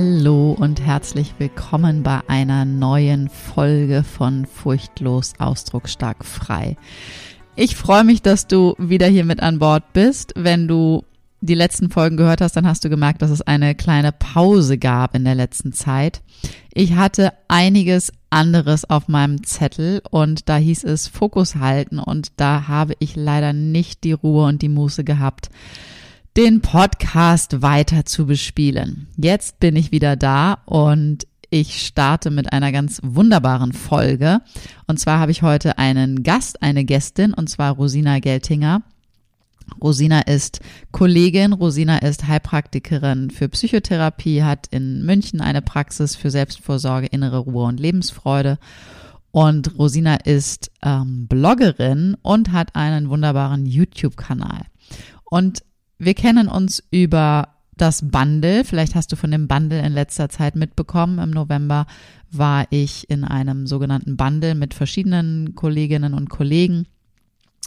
Hallo und herzlich willkommen bei einer neuen Folge von Furchtlos Ausdrucksstark frei. Ich freue mich, dass du wieder hier mit an Bord bist. Wenn du die letzten Folgen gehört hast, dann hast du gemerkt, dass es eine kleine Pause gab in der letzten Zeit. Ich hatte einiges anderes auf meinem Zettel und da hieß es Fokus halten und da habe ich leider nicht die Ruhe und die Muße gehabt, den Podcast weiter zu bespielen. Jetzt bin ich wieder da und ich starte mit einer ganz wunderbaren Folge. Und zwar habe ich heute einen Gast, eine Gästin, und zwar Rosina Geltinger. Rosina ist Kollegin, Rosina ist Heilpraktikerin für Psychotherapie, hat in München eine Praxis für Selbstvorsorge, innere Ruhe und Lebensfreude. Und Rosina ist ähm, Bloggerin und hat einen wunderbaren YouTube-Kanal. Und wir kennen uns über das Bundle. Vielleicht hast du von dem Bundle in letzter Zeit mitbekommen. Im November war ich in einem sogenannten Bundle mit verschiedenen Kolleginnen und Kollegen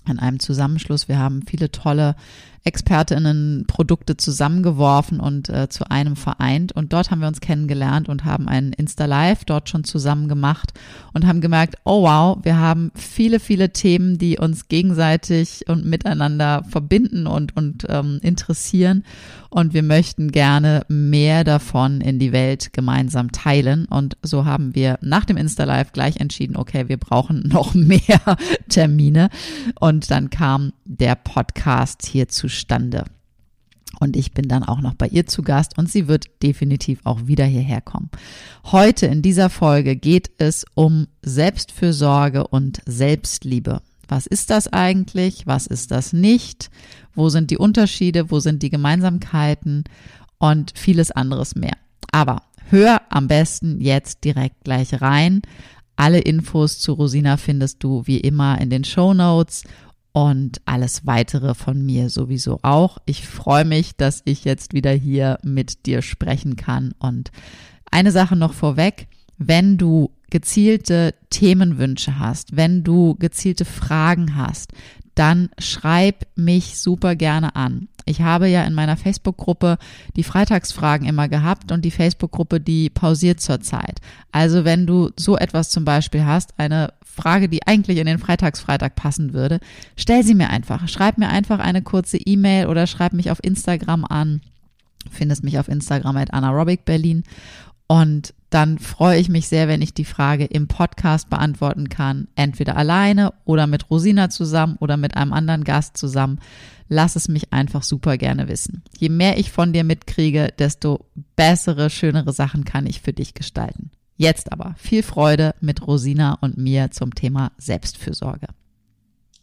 in einem Zusammenschluss. Wir haben viele tolle Expertinnen Produkte zusammengeworfen und äh, zu einem vereint. Und dort haben wir uns kennengelernt und haben einen Insta-Live dort schon zusammen gemacht und haben gemerkt, oh wow, wir haben viele, viele Themen, die uns gegenseitig und miteinander verbinden und, und ähm, interessieren. Und wir möchten gerne mehr davon in die Welt gemeinsam teilen. Und so haben wir nach dem Insta-Live gleich entschieden, okay, wir brauchen noch mehr Termine. Und dann kam der Podcast hier zu zustande. Und ich bin dann auch noch bei ihr zu Gast und sie wird definitiv auch wieder hierher kommen. Heute in dieser Folge geht es um Selbstfürsorge und Selbstliebe. Was ist das eigentlich? Was ist das nicht? Wo sind die Unterschiede? Wo sind die Gemeinsamkeiten? Und vieles anderes mehr. Aber hör am besten jetzt direkt gleich rein. Alle Infos zu Rosina findest du wie immer in den Show Notes und alles weitere von mir sowieso auch. Ich freue mich, dass ich jetzt wieder hier mit dir sprechen kann. Und eine Sache noch vorweg, wenn du gezielte Themenwünsche hast, wenn du gezielte Fragen hast, dann schreib mich super gerne an. Ich habe ja in meiner Facebook-Gruppe die Freitagsfragen immer gehabt und die Facebook-Gruppe, die pausiert zurzeit. Also wenn du so etwas zum Beispiel hast, eine Frage, die eigentlich in den Freitagsfreitag passen würde, stell sie mir einfach. Schreib mir einfach eine kurze E-Mail oder schreib mich auf Instagram an. Findest mich auf Instagram at anaerobic Berlin und dann freue ich mich sehr, wenn ich die Frage im Podcast beantworten kann. Entweder alleine oder mit Rosina zusammen oder mit einem anderen Gast zusammen. Lass es mich einfach super gerne wissen. Je mehr ich von dir mitkriege, desto bessere, schönere Sachen kann ich für dich gestalten. Jetzt aber viel Freude mit Rosina und mir zum Thema Selbstfürsorge.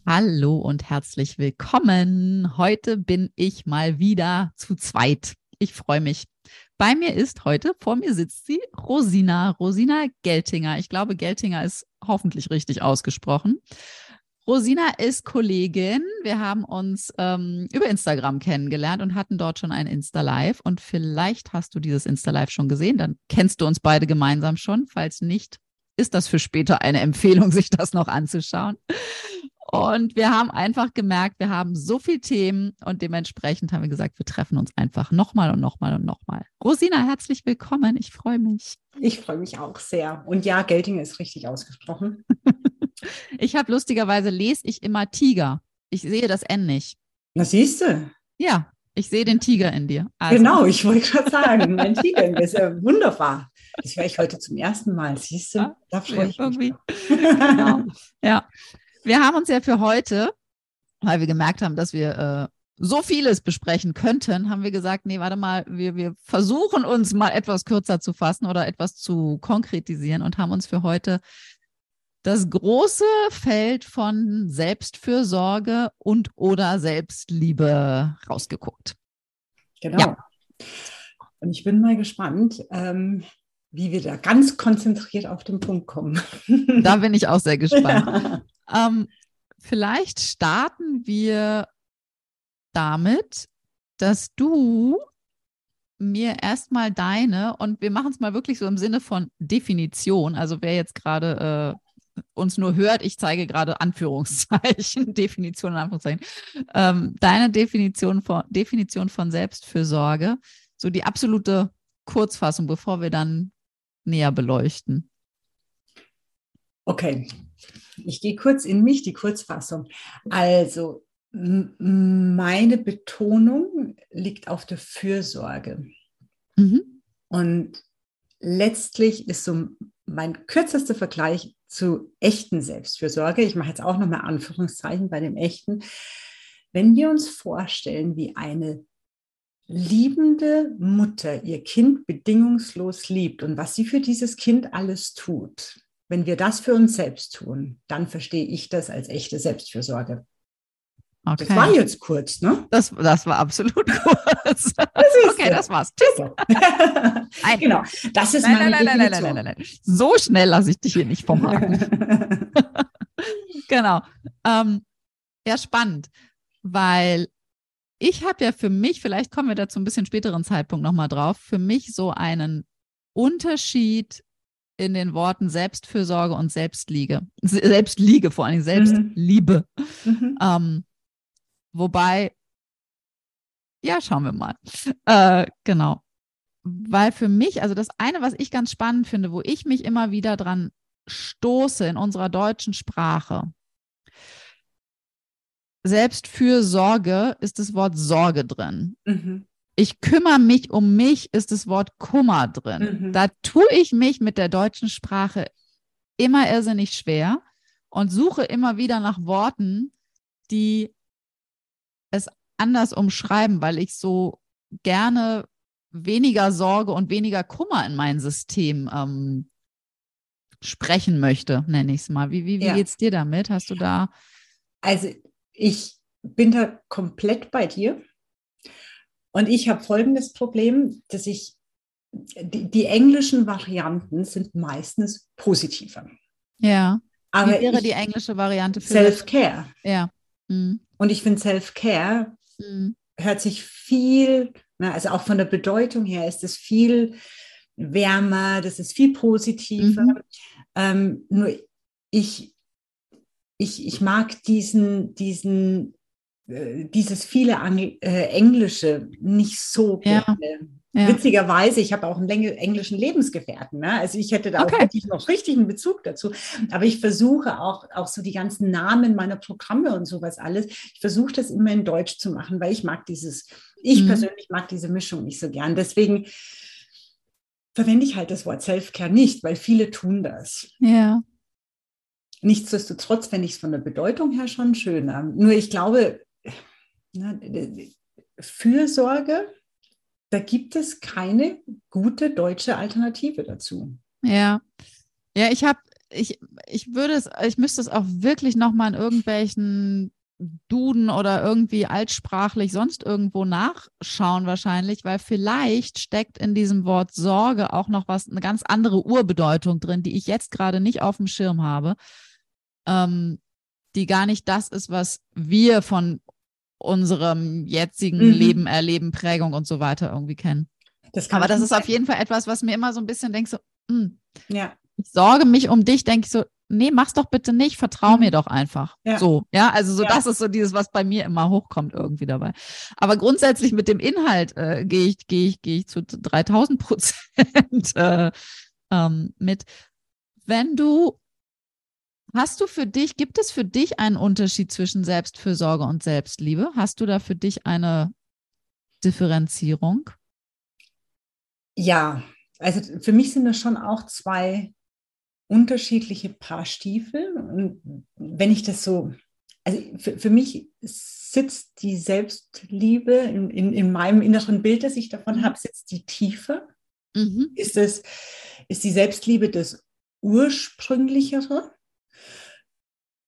Hallo und herzlich willkommen. Heute bin ich mal wieder zu zweit. Ich freue mich. Bei mir ist heute, vor mir sitzt sie, Rosina, Rosina Geltinger. Ich glaube, Geltinger ist hoffentlich richtig ausgesprochen. Rosina ist Kollegin. Wir haben uns ähm, über Instagram kennengelernt und hatten dort schon ein Insta-Live. Und vielleicht hast du dieses Insta-Live schon gesehen. Dann kennst du uns beide gemeinsam schon. Falls nicht, ist das für später eine Empfehlung, sich das noch anzuschauen. Und wir haben einfach gemerkt, wir haben so viele Themen und dementsprechend haben wir gesagt, wir treffen uns einfach nochmal und nochmal und nochmal. Rosina, herzlich willkommen. Ich freue mich. Ich freue mich auch sehr. Und ja, Gelting ist richtig ausgesprochen. ich habe lustigerweise lese ich immer Tiger. Ich sehe das N nicht. Was siehst du? Ja, ich sehe den Tiger in dir. Also. Genau, ich wollte gerade sagen, mein Tiger ist ja wunderbar. Das höre ich heute zum ersten Mal. Siehst du, da freue ich irgendwie. mich. Genau. Ja, wir haben uns ja für heute, weil wir gemerkt haben, dass wir äh, so vieles besprechen könnten, haben wir gesagt, nee, warte mal, wir, wir versuchen uns mal etwas kürzer zu fassen oder etwas zu konkretisieren und haben uns für heute das große Feld von Selbstfürsorge und oder Selbstliebe rausgeguckt. Genau. Ja. Und ich bin mal gespannt, ähm, wie wir da ganz konzentriert auf den Punkt kommen. Da bin ich auch sehr gespannt. Ja. Ähm, vielleicht starten wir damit, dass du mir erstmal deine, und wir machen es mal wirklich so im Sinne von Definition, also wer jetzt gerade äh, uns nur hört, ich zeige gerade Anführungszeichen, Definition in Anführungszeichen, ähm, deine Definition von, Definition von Selbstfürsorge, so die absolute Kurzfassung, bevor wir dann näher beleuchten. Okay, ich gehe kurz in mich, die Kurzfassung. Also meine Betonung liegt auf der Fürsorge. Mhm. Und letztlich ist so mein kürzester Vergleich zu echten Selbstfürsorge, ich mache jetzt auch nochmal Anführungszeichen bei dem echten, wenn wir uns vorstellen, wie eine liebende Mutter ihr Kind bedingungslos liebt und was sie für dieses Kind alles tut, wenn wir das für uns selbst tun, dann verstehe ich das als echte Selbstfürsorge. Okay. Das war jetzt kurz, ne? Das, das war absolut kurz. Das okay, das war's. Tschüss. genau, das ist nein, meine nein, nein, nein, nein, nein, nein, nein. So schnell lasse ich dich hier nicht vom Haken. genau. Ähm, ja, spannend, weil ich habe ja für mich, vielleicht kommen wir da zu ein bisschen späteren Zeitpunkt nochmal drauf, für mich so einen Unterschied in den Worten Selbstfürsorge und Selbstliege. Selbstliege, vor allem Selbstliebe. Mhm. Mhm. Ähm, Wobei, ja, schauen wir mal. Äh, genau. Weil für mich, also das eine, was ich ganz spannend finde, wo ich mich immer wieder dran stoße in unserer deutschen Sprache, selbst für Sorge ist das Wort Sorge drin. Mhm. Ich kümmere mich um mich ist das Wort Kummer drin. Mhm. Da tue ich mich mit der deutschen Sprache immer irrsinnig schwer und suche immer wieder nach Worten, die es anders umschreiben, weil ich so gerne weniger Sorge und weniger Kummer in mein System ähm, sprechen möchte, nenne ich es mal. Wie, wie, wie ja. geht es dir damit? Hast du da. Also ich bin da komplett bei dir. Und ich habe folgendes Problem, dass ich, die, die, englischen Varianten sind meistens positiver. Ja. Aber Wie wäre ich, die englische Variante für Self-Care. Ja. Mhm. Und ich finde, Self-Care mhm. hört sich viel, na, also auch von der Bedeutung her ist es viel wärmer, das ist viel positiver. Mhm. Ähm, nur ich, ich, ich mag diesen, diesen, äh, dieses viele äh, Englische nicht so gerne. Ja. Ja. Witzigerweise, ich habe auch einen englischen Lebensgefährten. Ne? Also ich hätte da okay. auch wirklich noch richtigen Bezug dazu. Aber ich versuche auch, auch so die ganzen Namen meiner Programme und sowas alles, ich versuche das immer in Deutsch zu machen, weil ich mag dieses, ich mhm. persönlich mag diese Mischung nicht so gern. Deswegen verwende ich halt das Wort Self-Care nicht, weil viele tun das. Ja. Nichtsdestotrotz fände ich es von der Bedeutung her schon schöner. Nur ich glaube, ne, Fürsorge da gibt es keine gute deutsche Alternative dazu. Ja, ja, ich habe, ich, ich würde es, ich müsste es auch wirklich nochmal in irgendwelchen Duden oder irgendwie altsprachlich sonst irgendwo nachschauen wahrscheinlich, weil vielleicht steckt in diesem Wort Sorge auch noch was, eine ganz andere Urbedeutung drin, die ich jetzt gerade nicht auf dem Schirm habe, ähm, die gar nicht das ist, was wir von unserem jetzigen mhm. Leben, Erleben, Prägung und so weiter irgendwie kennen. Das Aber das ist sein. auf jeden Fall etwas, was mir immer so ein bisschen denkt, so, mh, hm, ja. ich sorge mich um dich, denke ich so, nee, mach's doch bitte nicht, vertrau mhm. mir doch einfach. Ja. So, ja, also so, ja. das ist so dieses, was bei mir immer hochkommt irgendwie dabei. Aber grundsätzlich mit dem Inhalt äh, gehe ich, gehe ich, gehe ich zu 3000 Prozent äh, ähm, mit. Wenn du Hast du für dich, gibt es für dich einen Unterschied zwischen Selbstfürsorge und Selbstliebe? Hast du da für dich eine Differenzierung? Ja, also für mich sind das schon auch zwei unterschiedliche Paar Stiefel. Und wenn ich das so, also für, für mich sitzt die Selbstliebe in, in, in meinem inneren Bild, das ich davon mhm. habe, sitzt die tiefer. Mhm. Ist, es, ist die Selbstliebe das ursprünglichere?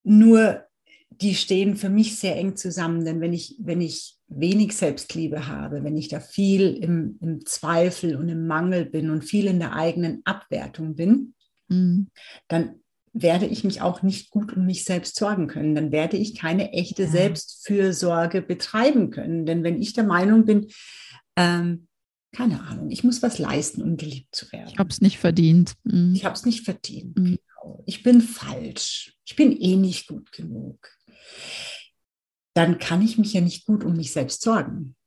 Nur die stehen für mich sehr eng zusammen, denn wenn ich, wenn ich wenig Selbstliebe habe, wenn ich da viel im, im Zweifel und im Mangel bin und viel in der eigenen Abwertung bin, mhm. dann werde ich mich auch nicht gut um mich selbst sorgen können. Dann werde ich keine echte ja. Selbstfürsorge betreiben können. Denn wenn ich der Meinung bin, ähm, keine Ahnung, ich muss was leisten, um geliebt zu werden. Ich habe es nicht verdient. Mhm. Ich habe es nicht verdient. Mhm. Genau. Ich bin falsch. Ich bin eh nicht gut genug. Dann kann ich mich ja nicht gut um mich selbst sorgen.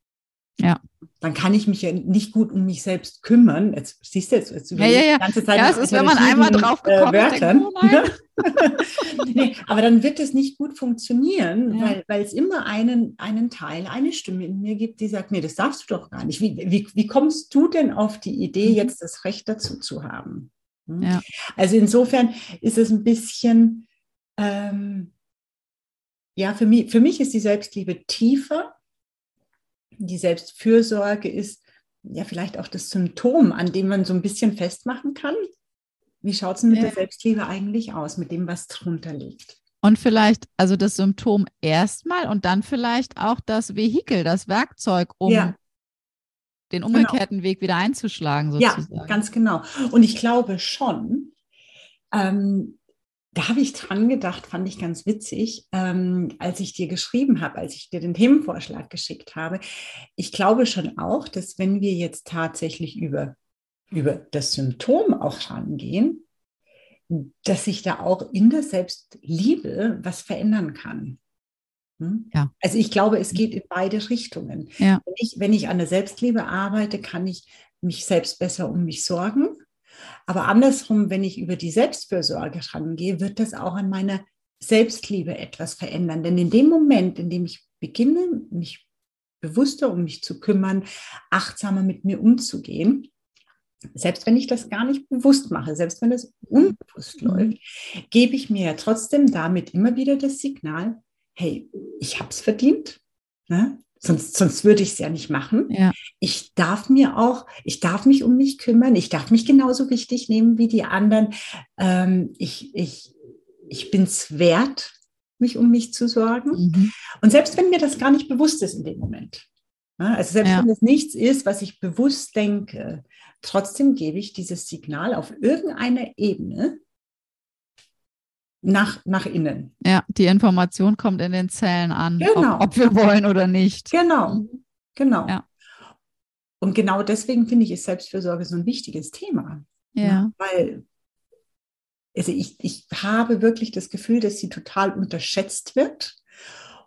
Ja. Dann kann ich mich ja nicht gut um mich selbst kümmern. Jetzt siehst du jetzt, jetzt ja, ja, ja. die ganze Zeit. Ja, es ist, wenn man einmal drauf gekommen äh, Wörtern. Oh nee, aber dann wird es nicht gut funktionieren, ja. weil, weil es immer einen, einen Teil, eine Stimme in mir gibt, die sagt, nee, das darfst du doch gar nicht. Wie, wie, wie kommst du denn auf die Idee, mhm. jetzt das Recht dazu zu haben? Hm? Ja. Also insofern ist es ein bisschen, ähm, ja, für mich, für mich ist die Selbstliebe tiefer die Selbstfürsorge ist ja vielleicht auch das Symptom, an dem man so ein bisschen festmachen kann. Wie schaut es mit ja. der Selbstliebe eigentlich aus, mit dem, was drunter liegt? Und vielleicht, also das Symptom erstmal und dann vielleicht auch das Vehikel, das Werkzeug, um ja. den genau. umgekehrten genau. Weg wieder einzuschlagen, sozusagen. Ja, ganz genau. Und ich glaube schon, ähm, da habe ich dran gedacht, fand ich ganz witzig, ähm, als ich dir geschrieben habe, als ich dir den Themenvorschlag geschickt habe. Ich glaube schon auch, dass wenn wir jetzt tatsächlich über, über das Symptom auch rangehen, dass sich da auch in der Selbstliebe was verändern kann. Hm? Ja. Also ich glaube, es geht in beide Richtungen. Ja. Wenn, ich, wenn ich an der Selbstliebe arbeite, kann ich mich selbst besser um mich sorgen aber andersrum, wenn ich über die Selbstfürsorge rangehe, wird das auch an meiner Selbstliebe etwas verändern. Denn in dem Moment, in dem ich beginne, mich bewusster um mich zu kümmern, achtsamer mit mir umzugehen, selbst wenn ich das gar nicht bewusst mache, selbst wenn das unbewusst mhm. läuft, gebe ich mir ja trotzdem damit immer wieder das Signal, hey, ich habe es verdient. Ne? Sonst, sonst würde ich es ja nicht machen. Ja. Ich darf mir auch, ich darf mich um mich kümmern. Ich darf mich genauso wichtig nehmen wie die anderen. Ähm, ich ich, ich bin es wert, mich um mich zu sorgen. Mhm. Und selbst wenn mir das gar nicht bewusst ist in dem Moment. Ne, also selbst ja. wenn es nichts ist, was ich bewusst denke, trotzdem gebe ich dieses Signal auf irgendeiner Ebene nach, nach innen. Ja, die Information kommt in den Zellen an, genau. ob, ob wir wollen oder nicht. Genau, genau. Ja. Und genau deswegen finde ich, ist Selbstfürsorge so ein wichtiges Thema. Ja. ja ne? weil also ich, ich habe wirklich das Gefühl, dass sie total unterschätzt wird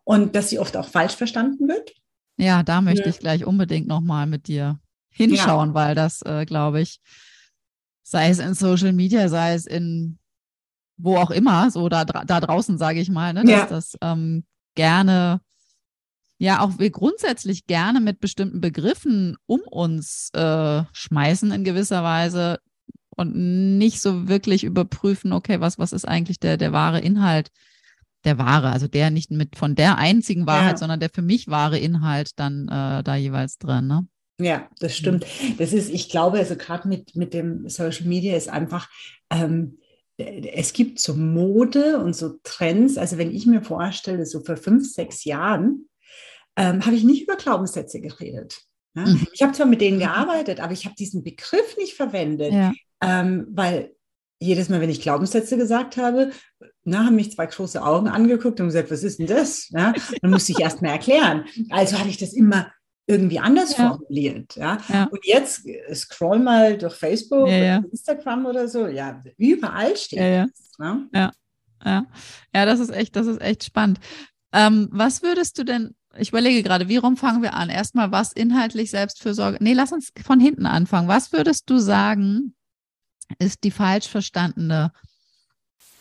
und dass sie oft auch falsch verstanden wird. Ja, da möchte ja. ich gleich unbedingt nochmal mit dir hinschauen, ja. weil das, äh, glaube ich, sei es in Social Media, sei es in wo auch immer, so da, da draußen, sage ich mal, ne, dass ja. das ähm, gerne, ja, auch wir grundsätzlich gerne mit bestimmten Begriffen um uns äh, schmeißen in gewisser Weise und nicht so wirklich überprüfen, okay, was, was ist eigentlich der, der wahre Inhalt der wahre, also der nicht mit von der einzigen Wahrheit, ja. sondern der für mich wahre Inhalt dann äh, da jeweils drin, ne? Ja, das stimmt. Das ist, ich glaube, also gerade mit, mit dem Social Media ist einfach, ähm, es gibt so Mode und so Trends. Also wenn ich mir vorstelle, so vor fünf, sechs Jahren, ähm, habe ich nicht über Glaubenssätze geredet. Ja? Mhm. Ich habe zwar mit denen gearbeitet, aber ich habe diesen Begriff nicht verwendet, ja. ähm, weil jedes Mal, wenn ich Glaubenssätze gesagt habe, na, haben mich zwei große Augen angeguckt und gesagt, was ist denn das? Ja? Dann musste ich erst mal erklären. Also habe ich das immer irgendwie anders ja. formuliert. Ja? ja? Und jetzt äh, scroll mal durch Facebook ja, oder Instagram oder so. Ja, überall steht ja, das. Ne? Ja. Ja. ja, das ist echt, das ist echt spannend. Ähm, was würdest du denn, ich überlege gerade, wie rum fangen wir an? Erstmal, was inhaltlich Selbstfürsorge? Nee, lass uns von hinten anfangen. Was würdest du sagen, ist die falsch verstandene,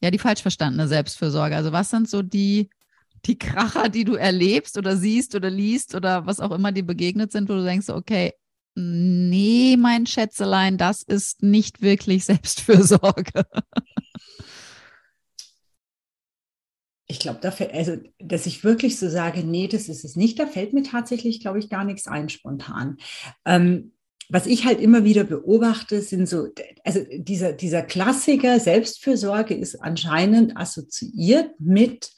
ja, die falsch verstandene Selbstfürsorge? Also was sind so die die Kracher, die du erlebst oder siehst oder liest oder was auch immer dir begegnet sind, wo du denkst, okay, nee, mein Schätzelein, das ist nicht wirklich Selbstfürsorge. Ich glaube, dafür, also, dass ich wirklich so sage, nee, das ist es nicht, da fällt mir tatsächlich, glaube ich, gar nichts ein spontan. Ähm, was ich halt immer wieder beobachte, sind so, also dieser, dieser Klassiker Selbstfürsorge ist anscheinend assoziiert mit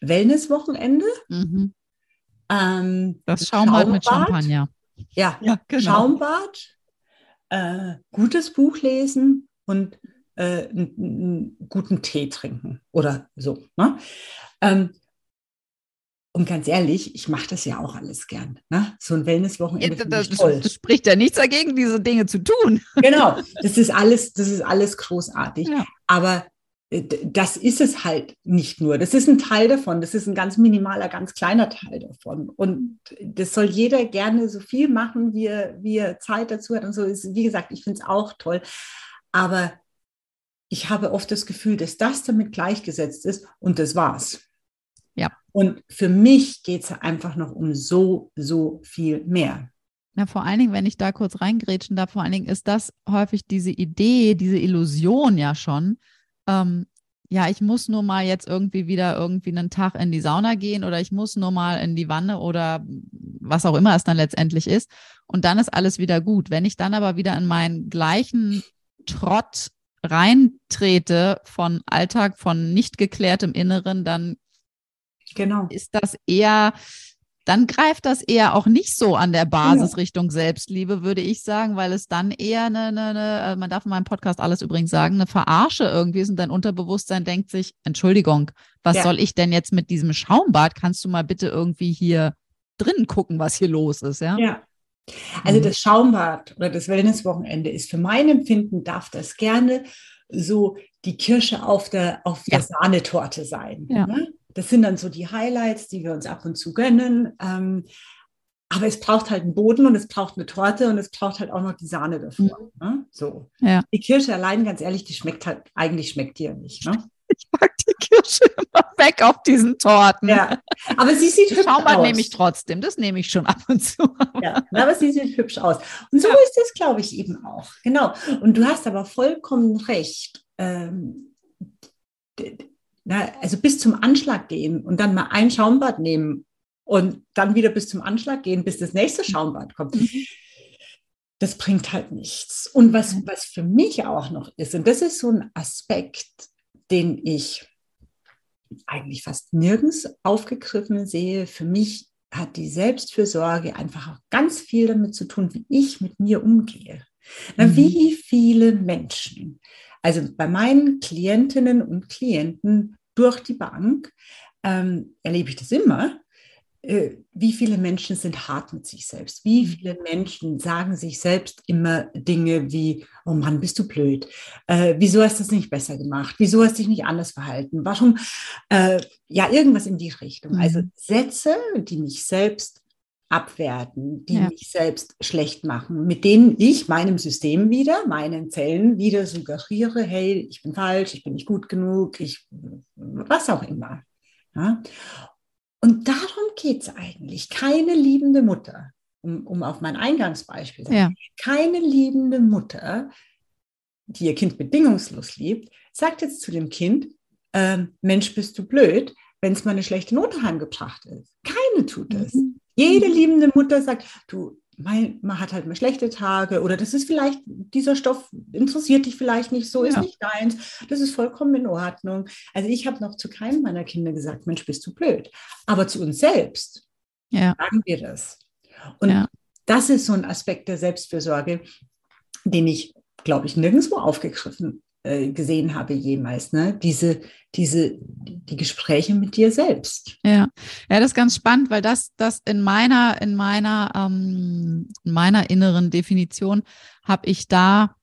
Wellnesswochenende. Mhm. Ähm, das Schaumbad, Schaumbad mit Champagner. Ja, ja genau. Schaumbad, äh, gutes Buch lesen und äh, einen, einen, guten Tee trinken oder so. Ne? Ähm, und ganz ehrlich, ich mache das ja auch alles gern. Ne? So ein Wellnesswochenende ja, das, toll. Das spricht ja nichts dagegen, diese Dinge zu tun. Genau, das ist alles, das ist alles großartig. Ja. Aber das ist es halt nicht nur. Das ist ein Teil davon. Das ist ein ganz minimaler, ganz kleiner Teil davon. Und das soll jeder gerne so viel machen, wie er, wie er Zeit dazu hat. Und so ist, wie gesagt, ich finde es auch toll. Aber ich habe oft das Gefühl, dass das damit gleichgesetzt ist und das war's. Ja. Und für mich geht es einfach noch um so, so viel mehr. Ja, vor allen Dingen, wenn ich da kurz reingrätschen darf, vor allen Dingen ist das häufig diese Idee, diese Illusion ja schon. Ähm, ja, ich muss nur mal jetzt irgendwie wieder irgendwie einen Tag in die Sauna gehen oder ich muss nur mal in die Wanne oder was auch immer es dann letztendlich ist. Und dann ist alles wieder gut. Wenn ich dann aber wieder in meinen gleichen Trott reintrete von Alltag, von nicht geklärtem Inneren, dann genau. ist das eher, dann greift das eher auch nicht so an der Basis genau. Richtung Selbstliebe, würde ich sagen, weil es dann eher eine, eine, eine, äh, man darf in meinem Podcast alles übrigens sagen, eine Verarsche irgendwie ist und dein Unterbewusstsein denkt sich, Entschuldigung, was ja. soll ich denn jetzt mit diesem Schaumbad? Kannst du mal bitte irgendwie hier drinnen gucken, was hier los ist, ja? Ja. Also mhm. das Schaumbad oder das Wellnesswochenende ist für mein Empfinden, darf das gerne so die Kirsche auf der, auf der ja. Sahnetorte sein. Ja. Ne? Das sind dann so die Highlights, die wir uns ab und zu gönnen. Ähm, aber es braucht halt einen Boden und es braucht eine Torte und es braucht halt auch noch die Sahne davor. Mhm. Ne? So. Ja. Die Kirsche allein, ganz ehrlich, die schmeckt halt, eigentlich schmeckt die ja nicht. Ne? Ich pack die Kirsche immer weg auf diesen Torten. Ja. Aber sie sieht hübsch Schaumwein aus. nehme ich trotzdem, das nehme ich schon ab und zu. Ja, aber sie sieht hübsch aus. Und so ja. ist es, glaube ich, eben auch. Genau. Und du hast aber vollkommen recht. Ähm, na, also bis zum Anschlag gehen und dann mal ein Schaumbad nehmen und dann wieder bis zum Anschlag gehen, bis das nächste Schaumbad kommt. Mhm. Das bringt halt nichts. Und was, was für mich auch noch ist, und das ist so ein Aspekt, den ich eigentlich fast nirgends aufgegriffen sehe, für mich hat die Selbstfürsorge einfach auch ganz viel damit zu tun, wie ich mit mir umgehe. Na, mhm. Wie viele Menschen, also bei meinen Klientinnen und Klienten durch die Bank, ähm, erlebe ich das immer, äh, wie viele Menschen sind hart mit sich selbst? Wie mhm. viele Menschen sagen sich selbst immer Dinge wie, oh Mann, bist du blöd? Äh, wieso hast du es nicht besser gemacht? Wieso hast du dich nicht anders verhalten? Warum? Äh, ja, irgendwas in die Richtung. Also mhm. Sätze, die mich selbst abwerten, die ja. mich selbst schlecht machen, mit denen ich meinem System wieder, meinen Zellen wieder suggeriere, hey, ich bin falsch, ich bin nicht gut genug, ich, was auch immer. Ja? Und darum geht es eigentlich. Keine liebende Mutter, um, um auf mein Eingangsbeispiel zu ja. keine liebende Mutter, die ihr Kind bedingungslos liebt, sagt jetzt zu dem Kind, äh, Mensch, bist du blöd, wenn es mal eine schlechte Note heimgebracht ist. Keine tut es. Mhm. Jede mhm. liebende Mutter sagt, du, mein, man hat halt mal schlechte Tage oder das ist vielleicht, dieser Stoff interessiert dich vielleicht nicht, so ist nicht deins, das ist vollkommen in Ordnung. Also ich habe noch zu keinem meiner Kinder gesagt, Mensch, bist du blöd. Aber zu uns selbst ja. sagen wir das. Und ja. das ist so ein Aspekt der Selbstfürsorge, den ich, glaube ich, nirgendwo aufgegriffen äh, gesehen habe jemals, ne? Diese, diese, die Gespräche mit dir selbst. Ja, ja, das ist ganz spannend, weil das, das in meiner, in meiner, ähm, in meiner inneren Definition habe ich da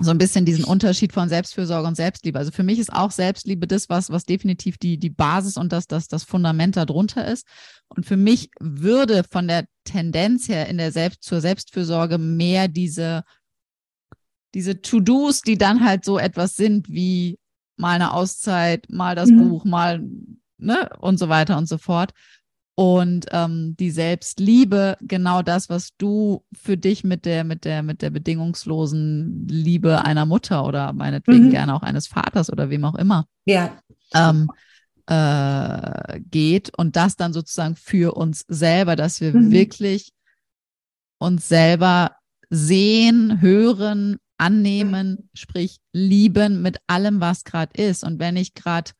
so ein bisschen diesen Unterschied von Selbstfürsorge und Selbstliebe. Also für mich ist auch Selbstliebe das, was, was definitiv die, die Basis und das, das, das Fundament darunter ist. Und für mich würde von der Tendenz her in der Selbst, zur Selbstfürsorge mehr diese diese To-Dos, die dann halt so etwas sind wie mal eine Auszeit, mal das mhm. Buch, mal, ne, und so weiter und so fort. und ähm, die Selbstliebe, genau das, was du für dich mit der, mit der, mit der bedingungslosen Liebe einer Mutter oder meinetwegen mhm. gerne auch eines Vaters oder wem auch immer. Ja. Ähm, äh, geht und das dann sozusagen für uns selber, dass wir mhm. wirklich uns selber sehen, hören, annehmen, sprich lieben mit allem, was gerade ist. Und wenn ich gerade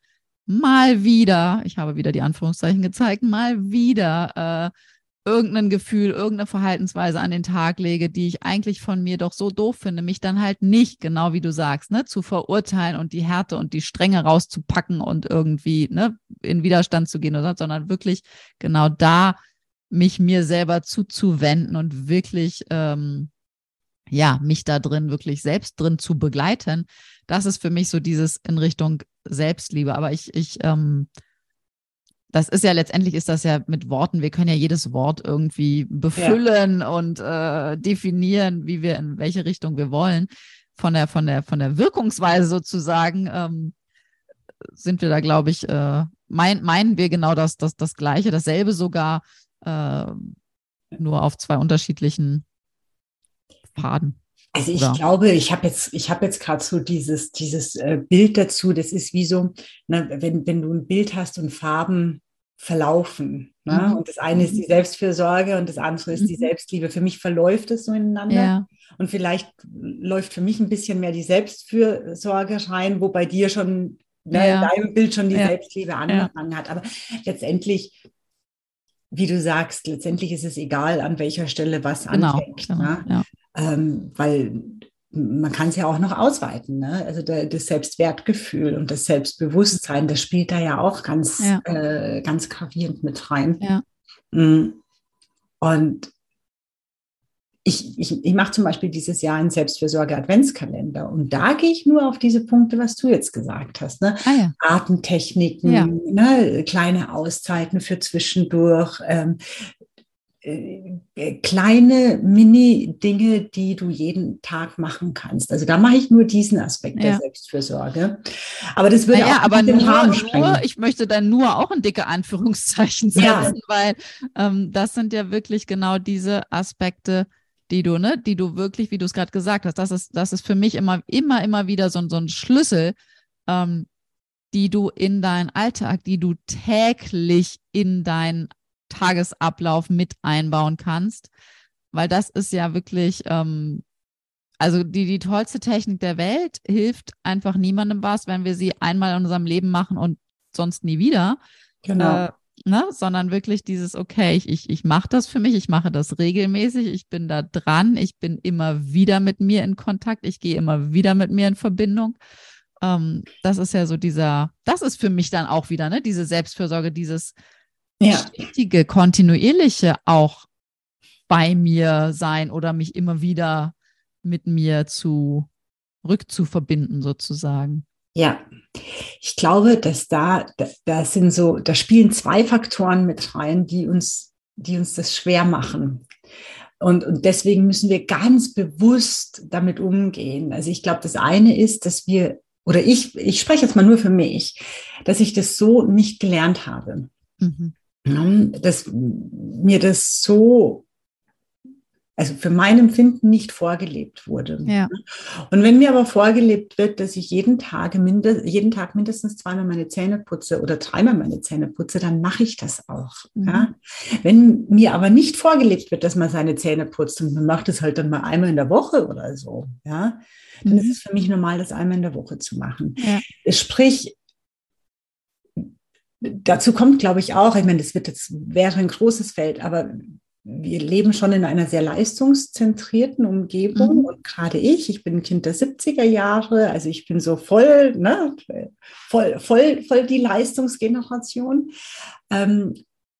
mal wieder, ich habe wieder die Anführungszeichen gezeigt, mal wieder äh, irgendein Gefühl, irgendeine Verhaltensweise an den Tag lege, die ich eigentlich von mir doch so doof finde, mich dann halt nicht, genau wie du sagst, ne, zu verurteilen und die Härte und die Strenge rauszupacken und irgendwie ne, in Widerstand zu gehen, oder, sondern wirklich genau da mich mir selber zuzuwenden und wirklich ähm, ja, mich da drin wirklich selbst drin zu begleiten, das ist für mich so dieses in Richtung Selbstliebe. Aber ich, ich, ähm, das ist ja letztendlich ist das ja mit Worten, wir können ja jedes Wort irgendwie befüllen ja. und äh, definieren, wie wir in welche Richtung wir wollen. Von der, von der, von der Wirkungsweise sozusagen ähm, sind wir da, glaube ich, äh, mein, meinen wir genau das, das, das Gleiche, dasselbe sogar, äh, nur auf zwei unterschiedlichen Faden. Also ich Oder? glaube, ich habe jetzt, ich habe jetzt gerade so dieses, dieses äh, Bild dazu. Das ist wie so, ne, wenn, wenn du ein Bild hast und Farben verlaufen. Ne? Mhm. Und das eine ist die Selbstfürsorge und das andere ist mhm. die Selbstliebe. Für mich verläuft es so ineinander. Ja. Und vielleicht läuft für mich ein bisschen mehr die Selbstfürsorge rein, wo bei dir schon ne, ja. in deinem Bild schon die ja. Selbstliebe angefangen hat. Aber letztendlich wie du sagst, letztendlich ist es egal, an welcher Stelle was genau, anfängt. Genau, ne? ja ähm, weil man kann es ja auch noch ausweiten. Ne? Also der, das Selbstwertgefühl und das Selbstbewusstsein, das spielt da ja auch ganz, ja. Äh, ganz gravierend mit rein. Ja. Mm. Und ich, ich, ich mache zum Beispiel dieses Jahr einen Selbstfürsorge-Adventskalender und da gehe ich nur auf diese Punkte, was du jetzt gesagt hast. Ne? Ah, ja. Atemtechniken, ne? kleine Auszeiten für zwischendurch, ähm, äh, äh, kleine Mini-Dinge, die du jeden Tag machen kannst. Also da mache ich nur diesen Aspekt ja. der Selbstfürsorge. Aber das würde naja, auch aber den nur, Rahmen sprengen. Nur, ich möchte dann nur auch ein dicke Anführungszeichen setzen, ja. weil ähm, das sind ja wirklich genau diese Aspekte, die du, ne, die du wirklich, wie du es gerade gesagt hast, das ist, das ist für mich immer, immer, immer wieder so, so ein Schlüssel, ähm, die du in deinen Alltag, die du täglich in dein Tagesablauf mit einbauen kannst, weil das ist ja wirklich, ähm, also die, die tollste Technik der Welt hilft einfach niemandem was, wenn wir sie einmal in unserem Leben machen und sonst nie wieder. Genau. Äh, ne? Sondern wirklich dieses, okay, ich, ich, ich mache das für mich, ich mache das regelmäßig, ich bin da dran, ich bin immer wieder mit mir in Kontakt, ich gehe immer wieder mit mir in Verbindung. Ähm, das ist ja so dieser, das ist für mich dann auch wieder, ne, diese Selbstfürsorge, dieses ja. stetige, kontinuierliche auch bei mir sein oder mich immer wieder mit mir zu rückzuverbinden sozusagen. Ja, ich glaube, dass da, da sind so, da spielen zwei Faktoren mit rein, die uns, die uns das schwer machen. Und, und deswegen müssen wir ganz bewusst damit umgehen. Also ich glaube, das eine ist, dass wir, oder ich, ich spreche jetzt mal nur für mich, dass ich das so nicht gelernt habe. Mhm dass mir das so, also für mein Empfinden nicht vorgelebt wurde. Ja. Und wenn mir aber vorgelebt wird, dass ich jeden Tag, mindest, jeden Tag mindestens zweimal meine Zähne putze oder dreimal meine Zähne putze, dann mache ich das auch. Mhm. Ja? Wenn mir aber nicht vorgelebt wird, dass man seine Zähne putzt und man macht es halt dann mal einmal in der Woche oder so, ja, dann mhm. ist es für mich normal, das einmal in der Woche zu machen. Ja. Sprich, dazu kommt, glaube ich, auch, ich meine, das wird jetzt, wäre ein großes Feld, aber wir leben schon in einer sehr leistungszentrierten Umgebung mhm. und gerade ich, ich bin ein Kind der 70er Jahre, also ich bin so voll, ne, voll, voll, voll die Leistungsgeneration. Ähm,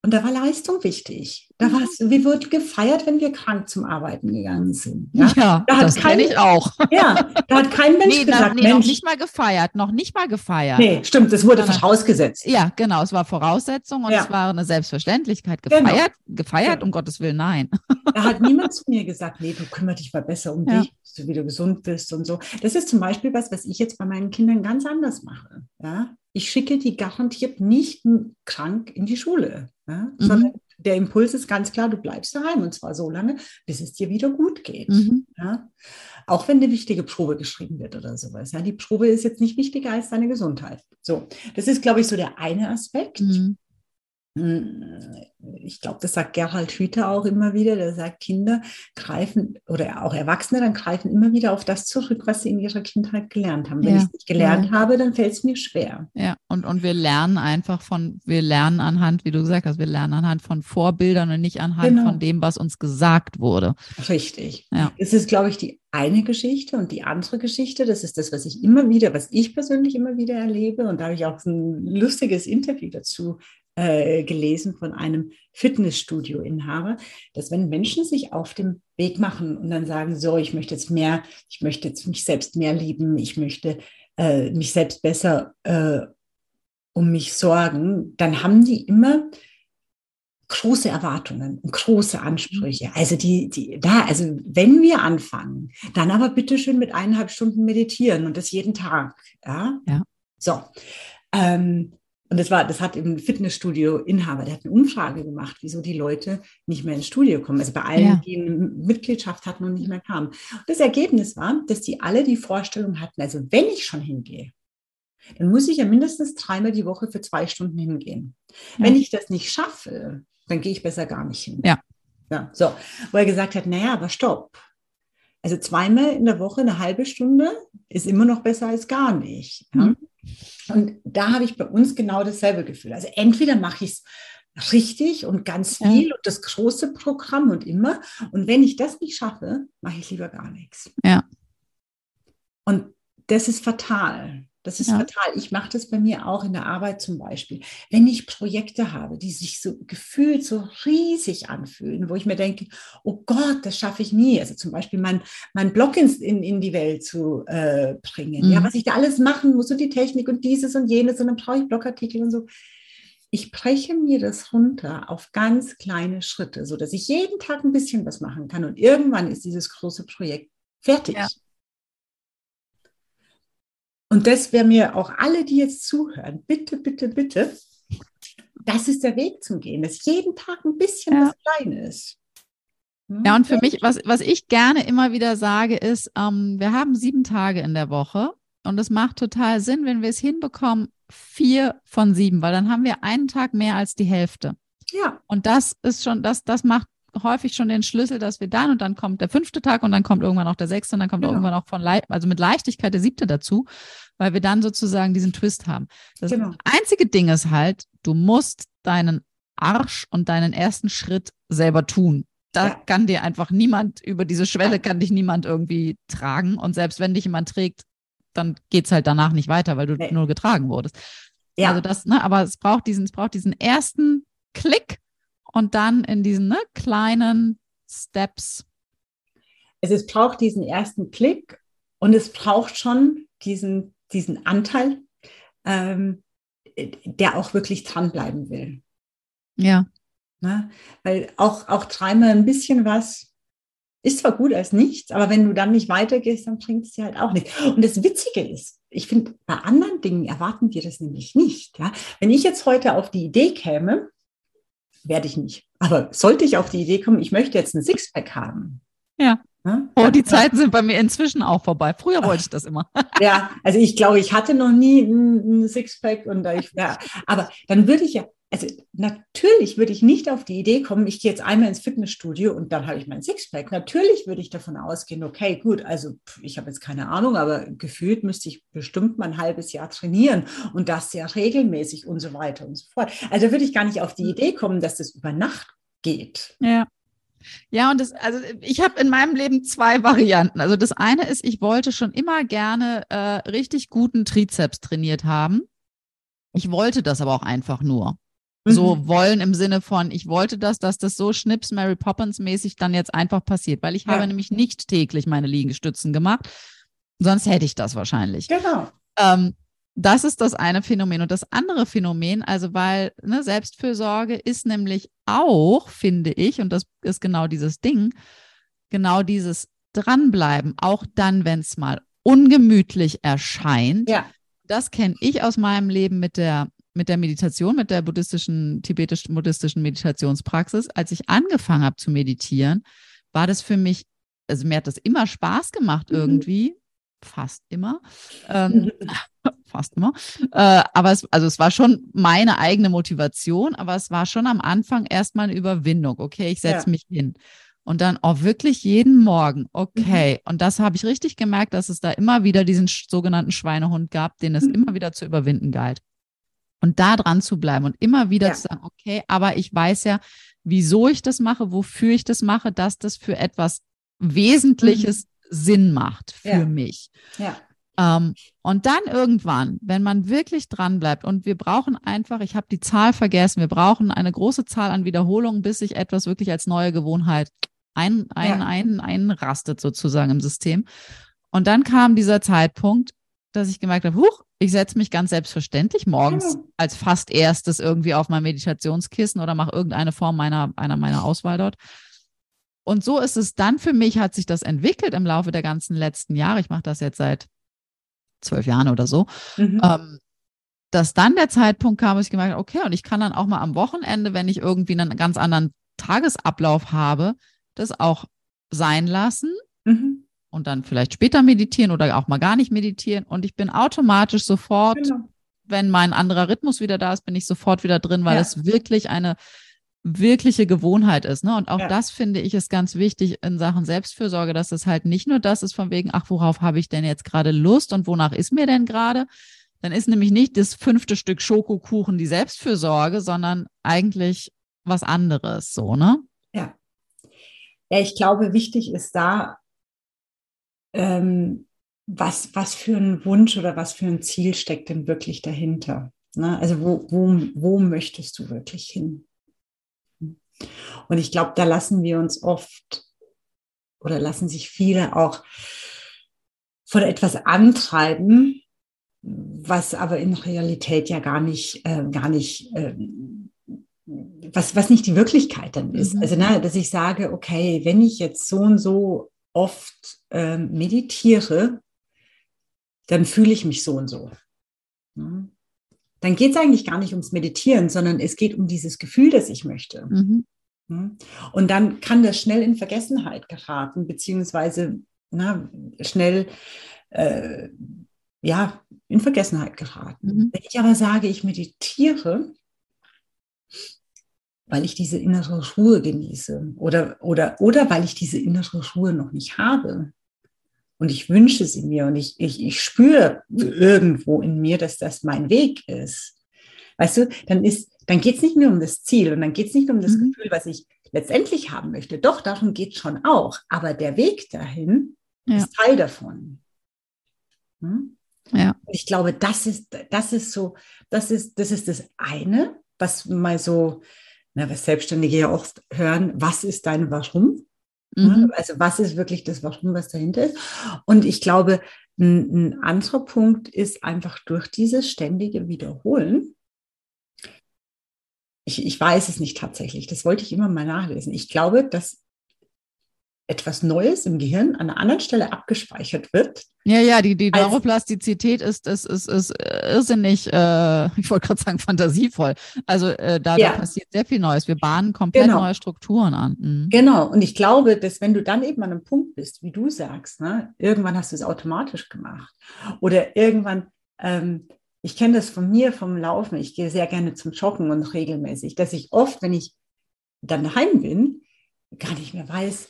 und da war Leistung wichtig. Da war es, wir wurden gefeiert, wenn wir krank zum Arbeiten gegangen sind. Ja, ja da das kenne ich auch. Ja, da hat kein Mensch nee, gesagt, nee, Mensch. noch nicht mal gefeiert, noch nicht mal gefeiert. Nee, stimmt, das wurde vorausgesetzt. Ja, genau, es war Voraussetzung und ja. es war eine Selbstverständlichkeit. Gefeiert, genau. gefeiert, genau. um Gottes Willen, nein. Da hat niemand zu mir gesagt, nee, du kümmer dich mal besser um ja. dich, so wie du gesund bist und so. Das ist zum Beispiel was, was ich jetzt bei meinen Kindern ganz anders mache. Ja, ich schicke die garantiert nicht krank in die Schule, ja? mhm. sondern der Impuls ist ganz klar, du bleibst daheim und zwar so lange, bis es dir wieder gut geht. Mhm. Ja? Auch wenn eine wichtige Probe geschrieben wird oder sowas. Ja? Die Probe ist jetzt nicht wichtiger als deine Gesundheit. So, das ist, glaube ich, so der eine Aspekt. Mhm. Hm, ich glaube, das sagt Gerhard Hüther auch immer wieder, der sagt, Kinder greifen oder auch Erwachsene dann greifen immer wieder auf das zurück, was sie in ihrer Kindheit gelernt haben. Wenn ja. ich es nicht gelernt ja. habe, dann fällt es mir schwer. Ja, und, und wir lernen einfach von, wir lernen anhand, wie du gesagt hast, wir lernen anhand von Vorbildern und nicht anhand genau. von dem, was uns gesagt wurde. Richtig. Ja. Das ist, glaube ich, die eine Geschichte und die andere Geschichte, das ist das, was ich immer wieder, was ich persönlich immer wieder erlebe und da habe ich auch ein lustiges Interview dazu äh, gelesen von einem Fitnessstudio-Inhaber, dass wenn Menschen sich auf dem Weg machen und dann sagen, so, ich möchte jetzt mehr, ich möchte jetzt mich selbst mehr lieben, ich möchte äh, mich selbst besser äh, um mich sorgen, dann haben die immer große Erwartungen und große Ansprüche. Also die, die, da, also wenn wir anfangen, dann aber bitte schön mit eineinhalb Stunden meditieren und das jeden Tag. Ja. ja. So. Ähm, und das war, das hat im Fitnessstudio-Inhaber, der hat eine Umfrage gemacht, wieso die Leute nicht mehr ins Studio kommen. Also bei allen, ja. die eine Mitgliedschaft hatten und nicht mehr kamen. Und das Ergebnis war, dass die alle die Vorstellung hatten, also wenn ich schon hingehe, dann muss ich ja mindestens dreimal die Woche für zwei Stunden hingehen. Ja. Wenn ich das nicht schaffe, dann gehe ich besser gar nicht hin. Ja. ja. So, wo er gesagt hat, naja, aber stopp. Also zweimal in der Woche eine halbe Stunde ist immer noch besser als gar nicht. Ja? Mhm. Und da habe ich bei uns genau dasselbe Gefühl. Also entweder mache ich es richtig und ganz viel ja. und das große Programm und immer. Und wenn ich das nicht schaffe, mache ich lieber gar nichts. Ja. Und das ist fatal. Das ist ja. fatal. Ich mache das bei mir auch in der Arbeit zum Beispiel. Wenn ich Projekte habe, die sich so gefühlt so riesig anfühlen, wo ich mir denke, oh Gott, das schaffe ich nie. Also zum Beispiel mein, mein Blog in, in, in die Welt zu äh, bringen. Mhm. Ja, was ich da alles machen muss und die Technik und dieses und jenes und dann brauche ich Blogartikel und so. Ich breche mir das runter auf ganz kleine Schritte, so dass ich jeden Tag ein bisschen was machen kann und irgendwann ist dieses große Projekt fertig. Ja. Und das wäre mir auch alle, die jetzt zuhören, bitte, bitte, bitte, das ist der Weg zum Gehen, dass jeden Tag ein bisschen ja. was Kleines. Hm? Ja, und für mich, was, was ich gerne immer wieder sage, ist, ähm, wir haben sieben Tage in der Woche und es macht total Sinn, wenn wir es hinbekommen, vier von sieben, weil dann haben wir einen Tag mehr als die Hälfte. Ja. Und das ist schon, das, das macht häufig schon den Schlüssel, dass wir dann und dann kommt der fünfte Tag und dann kommt irgendwann auch der sechste und dann kommt genau. irgendwann auch von Le also mit Leichtigkeit der siebte dazu, weil wir dann sozusagen diesen Twist haben. Das genau. einzige Ding ist halt, du musst deinen Arsch und deinen ersten Schritt selber tun. Da ja. kann dir einfach niemand, über diese Schwelle kann dich niemand irgendwie tragen. Und selbst wenn dich jemand trägt, dann geht es halt danach nicht weiter, weil du nee. nur getragen wurdest. Ja. Also das, ne, aber es braucht diesen, es braucht diesen ersten Klick und dann in diesen ne, kleinen Steps. Es ist, braucht diesen ersten Klick und es braucht schon diesen, diesen Anteil, ähm, der auch wirklich dranbleiben will. Ja. Na, weil auch, auch dreimal ein bisschen was ist zwar gut als nichts, aber wenn du dann nicht weitergehst, dann bringt es dir halt auch nichts. Und das Witzige ist, ich finde, bei anderen Dingen erwarten wir das nämlich nicht. Ja? Wenn ich jetzt heute auf die Idee käme, werde ich nicht. Aber sollte ich auf die Idee kommen, ich möchte jetzt ein Sixpack haben. Ja. ja oh, die Zeiten sind bei mir inzwischen auch vorbei. Früher wollte ich das immer. ja, also ich glaube, ich hatte noch nie ein, Sixpack und da ich, ja, aber dann würde ich ja, also natürlich würde ich nicht auf die Idee kommen, ich gehe jetzt einmal ins Fitnessstudio und dann habe ich mein Sixpack. Natürlich würde ich davon ausgehen, okay, gut, also ich habe jetzt keine Ahnung, aber gefühlt müsste ich bestimmt mal ein halbes Jahr trainieren und das sehr regelmäßig und so weiter und so fort. Also würde ich gar nicht auf die Idee kommen, dass das über Nacht geht. Ja. Ja, und das, also ich habe in meinem Leben zwei Varianten. Also das eine ist, ich wollte schon immer gerne äh, richtig guten Trizeps trainiert haben. Ich wollte das aber auch einfach nur. So mhm. wollen im Sinne von, ich wollte das, dass das so Schnips Mary Poppins mäßig dann jetzt einfach passiert, weil ich ja. habe nämlich nicht täglich meine Liegestützen gemacht. Sonst hätte ich das wahrscheinlich. Genau. Ähm, das ist das eine Phänomen. Und das andere Phänomen, also weil ne, Selbstfürsorge ist nämlich auch, finde ich, und das ist genau dieses Ding, genau dieses Dranbleiben, auch dann, wenn es mal ungemütlich erscheint, ja Das kenne ich aus meinem Leben mit der, mit der Meditation, mit der buddhistischen, tibetisch-buddhistischen Meditationspraxis. Als ich angefangen habe zu meditieren, war das für mich, also mir hat das immer Spaß gemacht mhm. irgendwie, fast immer. Ähm, fast immer. Äh, aber es, also es war schon meine eigene Motivation, aber es war schon am Anfang erstmal eine Überwindung. Okay, ich setze ja. mich hin. Und dann auch wirklich jeden Morgen, okay. Mhm. Und das habe ich richtig gemerkt, dass es da immer wieder diesen sogenannten Schweinehund gab, den es mhm. immer wieder zu überwinden galt. Und da dran zu bleiben und immer wieder ja. zu sagen, okay, aber ich weiß ja, wieso ich das mache, wofür ich das mache, dass das für etwas Wesentliches mhm. Sinn macht für ja. mich. Ja. Ähm, und dann irgendwann, wenn man wirklich dran bleibt und wir brauchen einfach, ich habe die Zahl vergessen, wir brauchen eine große Zahl an Wiederholungen, bis sich etwas wirklich als neue Gewohnheit ein, ein, ja. ein, einrastet sozusagen im System. Und dann kam dieser Zeitpunkt, dass ich gemerkt habe, huch, ich setze mich ganz selbstverständlich morgens als fast erstes irgendwie auf mein Meditationskissen oder mache irgendeine Form meiner, einer meiner Auswahl dort. Und so ist es dann für mich, hat sich das entwickelt im Laufe der ganzen letzten Jahre. Ich mache das jetzt seit zwölf Jahren oder so. Mhm. Ähm, dass dann der Zeitpunkt kam, wo ich gemerkt habe, okay, und ich kann dann auch mal am Wochenende, wenn ich irgendwie einen ganz anderen Tagesablauf habe, das auch sein lassen mhm. Und dann vielleicht später meditieren oder auch mal gar nicht meditieren. Und ich bin automatisch sofort, genau. wenn mein anderer Rhythmus wieder da ist, bin ich sofort wieder drin, weil ja. es wirklich eine wirkliche Gewohnheit ist. Ne? Und auch ja. das finde ich ist ganz wichtig in Sachen Selbstfürsorge, dass es halt nicht nur das ist von wegen, ach, worauf habe ich denn jetzt gerade Lust und wonach ist mir denn gerade? Dann ist nämlich nicht das fünfte Stück Schokokuchen die Selbstfürsorge, sondern eigentlich was anderes, so, ne? Ja. Ja, ich glaube, wichtig ist da, ähm, was, was für ein Wunsch oder was für ein Ziel steckt denn wirklich dahinter? Ne? Also wo, wo, wo möchtest du wirklich hin? Und ich glaube, da lassen wir uns oft oder lassen sich viele auch von etwas antreiben, was aber in Realität ja gar nicht, äh, gar nicht, äh, was, was nicht die Wirklichkeit dann ist. Mhm. Also, ne, dass ich sage, okay, wenn ich jetzt so und so oft äh, meditiere, dann fühle ich mich so und so. Ne? Dann geht es eigentlich gar nicht ums Meditieren, sondern es geht um dieses Gefühl, das ich möchte. Mhm. Hm? Und dann kann das schnell in Vergessenheit geraten, beziehungsweise na, schnell äh, ja, in Vergessenheit geraten. Mhm. Wenn ich aber sage, ich meditiere, weil ich diese innere Ruhe genieße oder, oder, oder weil ich diese innere Ruhe noch nicht habe und ich wünsche sie mir und ich, ich, ich spüre irgendwo in mir, dass das mein Weg ist. Weißt du, dann ist, dann geht es nicht nur um das Ziel und dann geht es nicht um das mhm. Gefühl, was ich letztendlich haben möchte. Doch, darum geht es schon auch. Aber der Weg dahin ja. ist Teil davon. Hm? Ja. Ich glaube, das ist, das ist so, das ist, das ist das eine, was mal so, na, was Selbstständige ja oft hören, was ist dein Warum? Mhm. Also was ist wirklich das Warum, was dahinter ist? Und ich glaube, ein, ein anderer Punkt ist einfach durch dieses ständige Wiederholen, ich, ich weiß es nicht tatsächlich, das wollte ich immer mal nachlesen. Ich glaube, dass etwas Neues im Gehirn an einer anderen Stelle abgespeichert wird. Ja, ja, die, die Neuroplastizität ist, ist, ist, ist irrsinnig, äh, ich wollte gerade sagen, fantasievoll. Also äh, da, ja. da, passiert sehr viel Neues. Wir bahnen komplett genau. neue Strukturen an. Mhm. Genau, und ich glaube, dass wenn du dann eben an einem Punkt bist, wie du sagst, ne, irgendwann hast du es automatisch gemacht. Oder irgendwann ähm, ich kenne das von mir vom Laufen. Ich gehe sehr gerne zum Joggen und regelmäßig, dass ich oft, wenn ich dann daheim bin, gar nicht mehr weiß,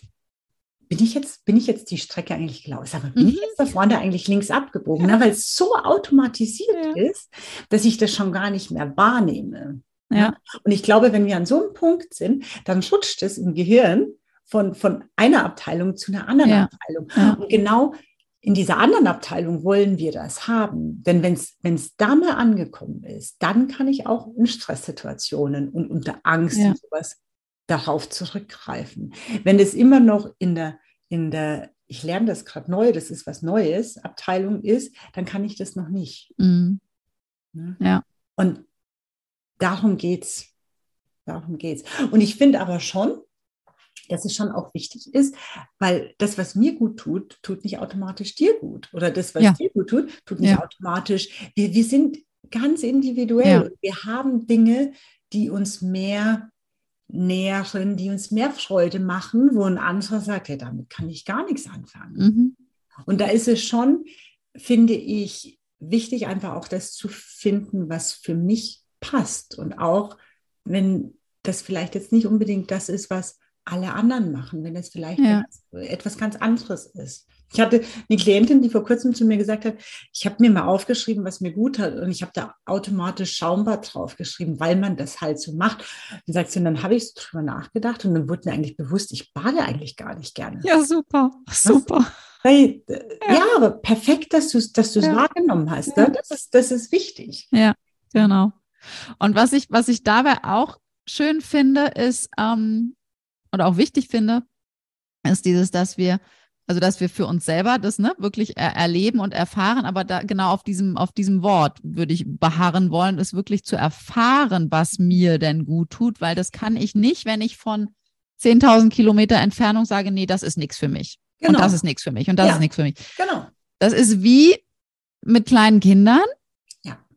bin ich jetzt, bin ich jetzt die Strecke eigentlich gelaufen? Aber bin mhm. ich jetzt da vorne eigentlich links abgebogen? Ja. Na, weil es so automatisiert ja. ist, dass ich das schon gar nicht mehr wahrnehme. Ja. Und ich glaube, wenn wir an so einem Punkt sind, dann rutscht es im Gehirn von, von einer Abteilung zu einer anderen ja. Abteilung. Und genau in dieser anderen Abteilung wollen wir das haben. Denn wenn es da mal angekommen ist, dann kann ich auch in Stresssituationen und unter Angst ja. und sowas darauf zurückgreifen. Wenn es immer noch in der, in der, ich lerne das gerade neu, das ist was Neues, Abteilung ist, dann kann ich das noch nicht. Mhm. Ne? Ja. Und darum geht's. Darum geht's. Und ich finde aber schon, dass es schon auch wichtig ist, weil das, was mir gut tut, tut nicht automatisch dir gut. Oder das, was ja. dir gut tut, tut nicht ja. automatisch. Wir, wir sind ganz individuell. Ja. Wir haben Dinge, die uns mehr nähren, die uns mehr Freude machen, wo ein anderer sagt, ja, damit kann ich gar nichts anfangen. Mhm. Und da ist es schon, finde ich, wichtig, einfach auch das zu finden, was für mich passt. Und auch wenn das vielleicht jetzt nicht unbedingt das ist, was alle anderen machen, wenn es vielleicht ja. etwas ganz anderes ist. Ich hatte eine Klientin, die vor kurzem zu mir gesagt hat, ich habe mir mal aufgeschrieben, was mir gut hat und ich habe da automatisch Schaumbad draufgeschrieben, weil man das halt so macht. Und sagt sie, und dann habe ich so drüber nachgedacht und dann wurde mir eigentlich bewusst, ich bade eigentlich gar nicht gerne. Ja, super, super. Weil, ja. ja. aber perfekt, dass du es dass ja. wahrgenommen hast. Ne? Das, ist, das ist wichtig. Ja, genau. Und was ich, was ich dabei auch schön finde, ist, ähm, oder auch wichtig finde, ist dieses, dass wir, also dass wir für uns selber das ne, wirklich er erleben und erfahren, aber da genau auf diesem, auf diesem Wort würde ich beharren wollen, ist wirklich zu erfahren, was mir denn gut tut, weil das kann ich nicht, wenn ich von 10.000 Kilometer Entfernung sage, nee, das ist nichts für mich. Genau. Und das ist nichts für mich. Und das ja. ist nichts für mich. Genau. Das ist wie mit kleinen Kindern,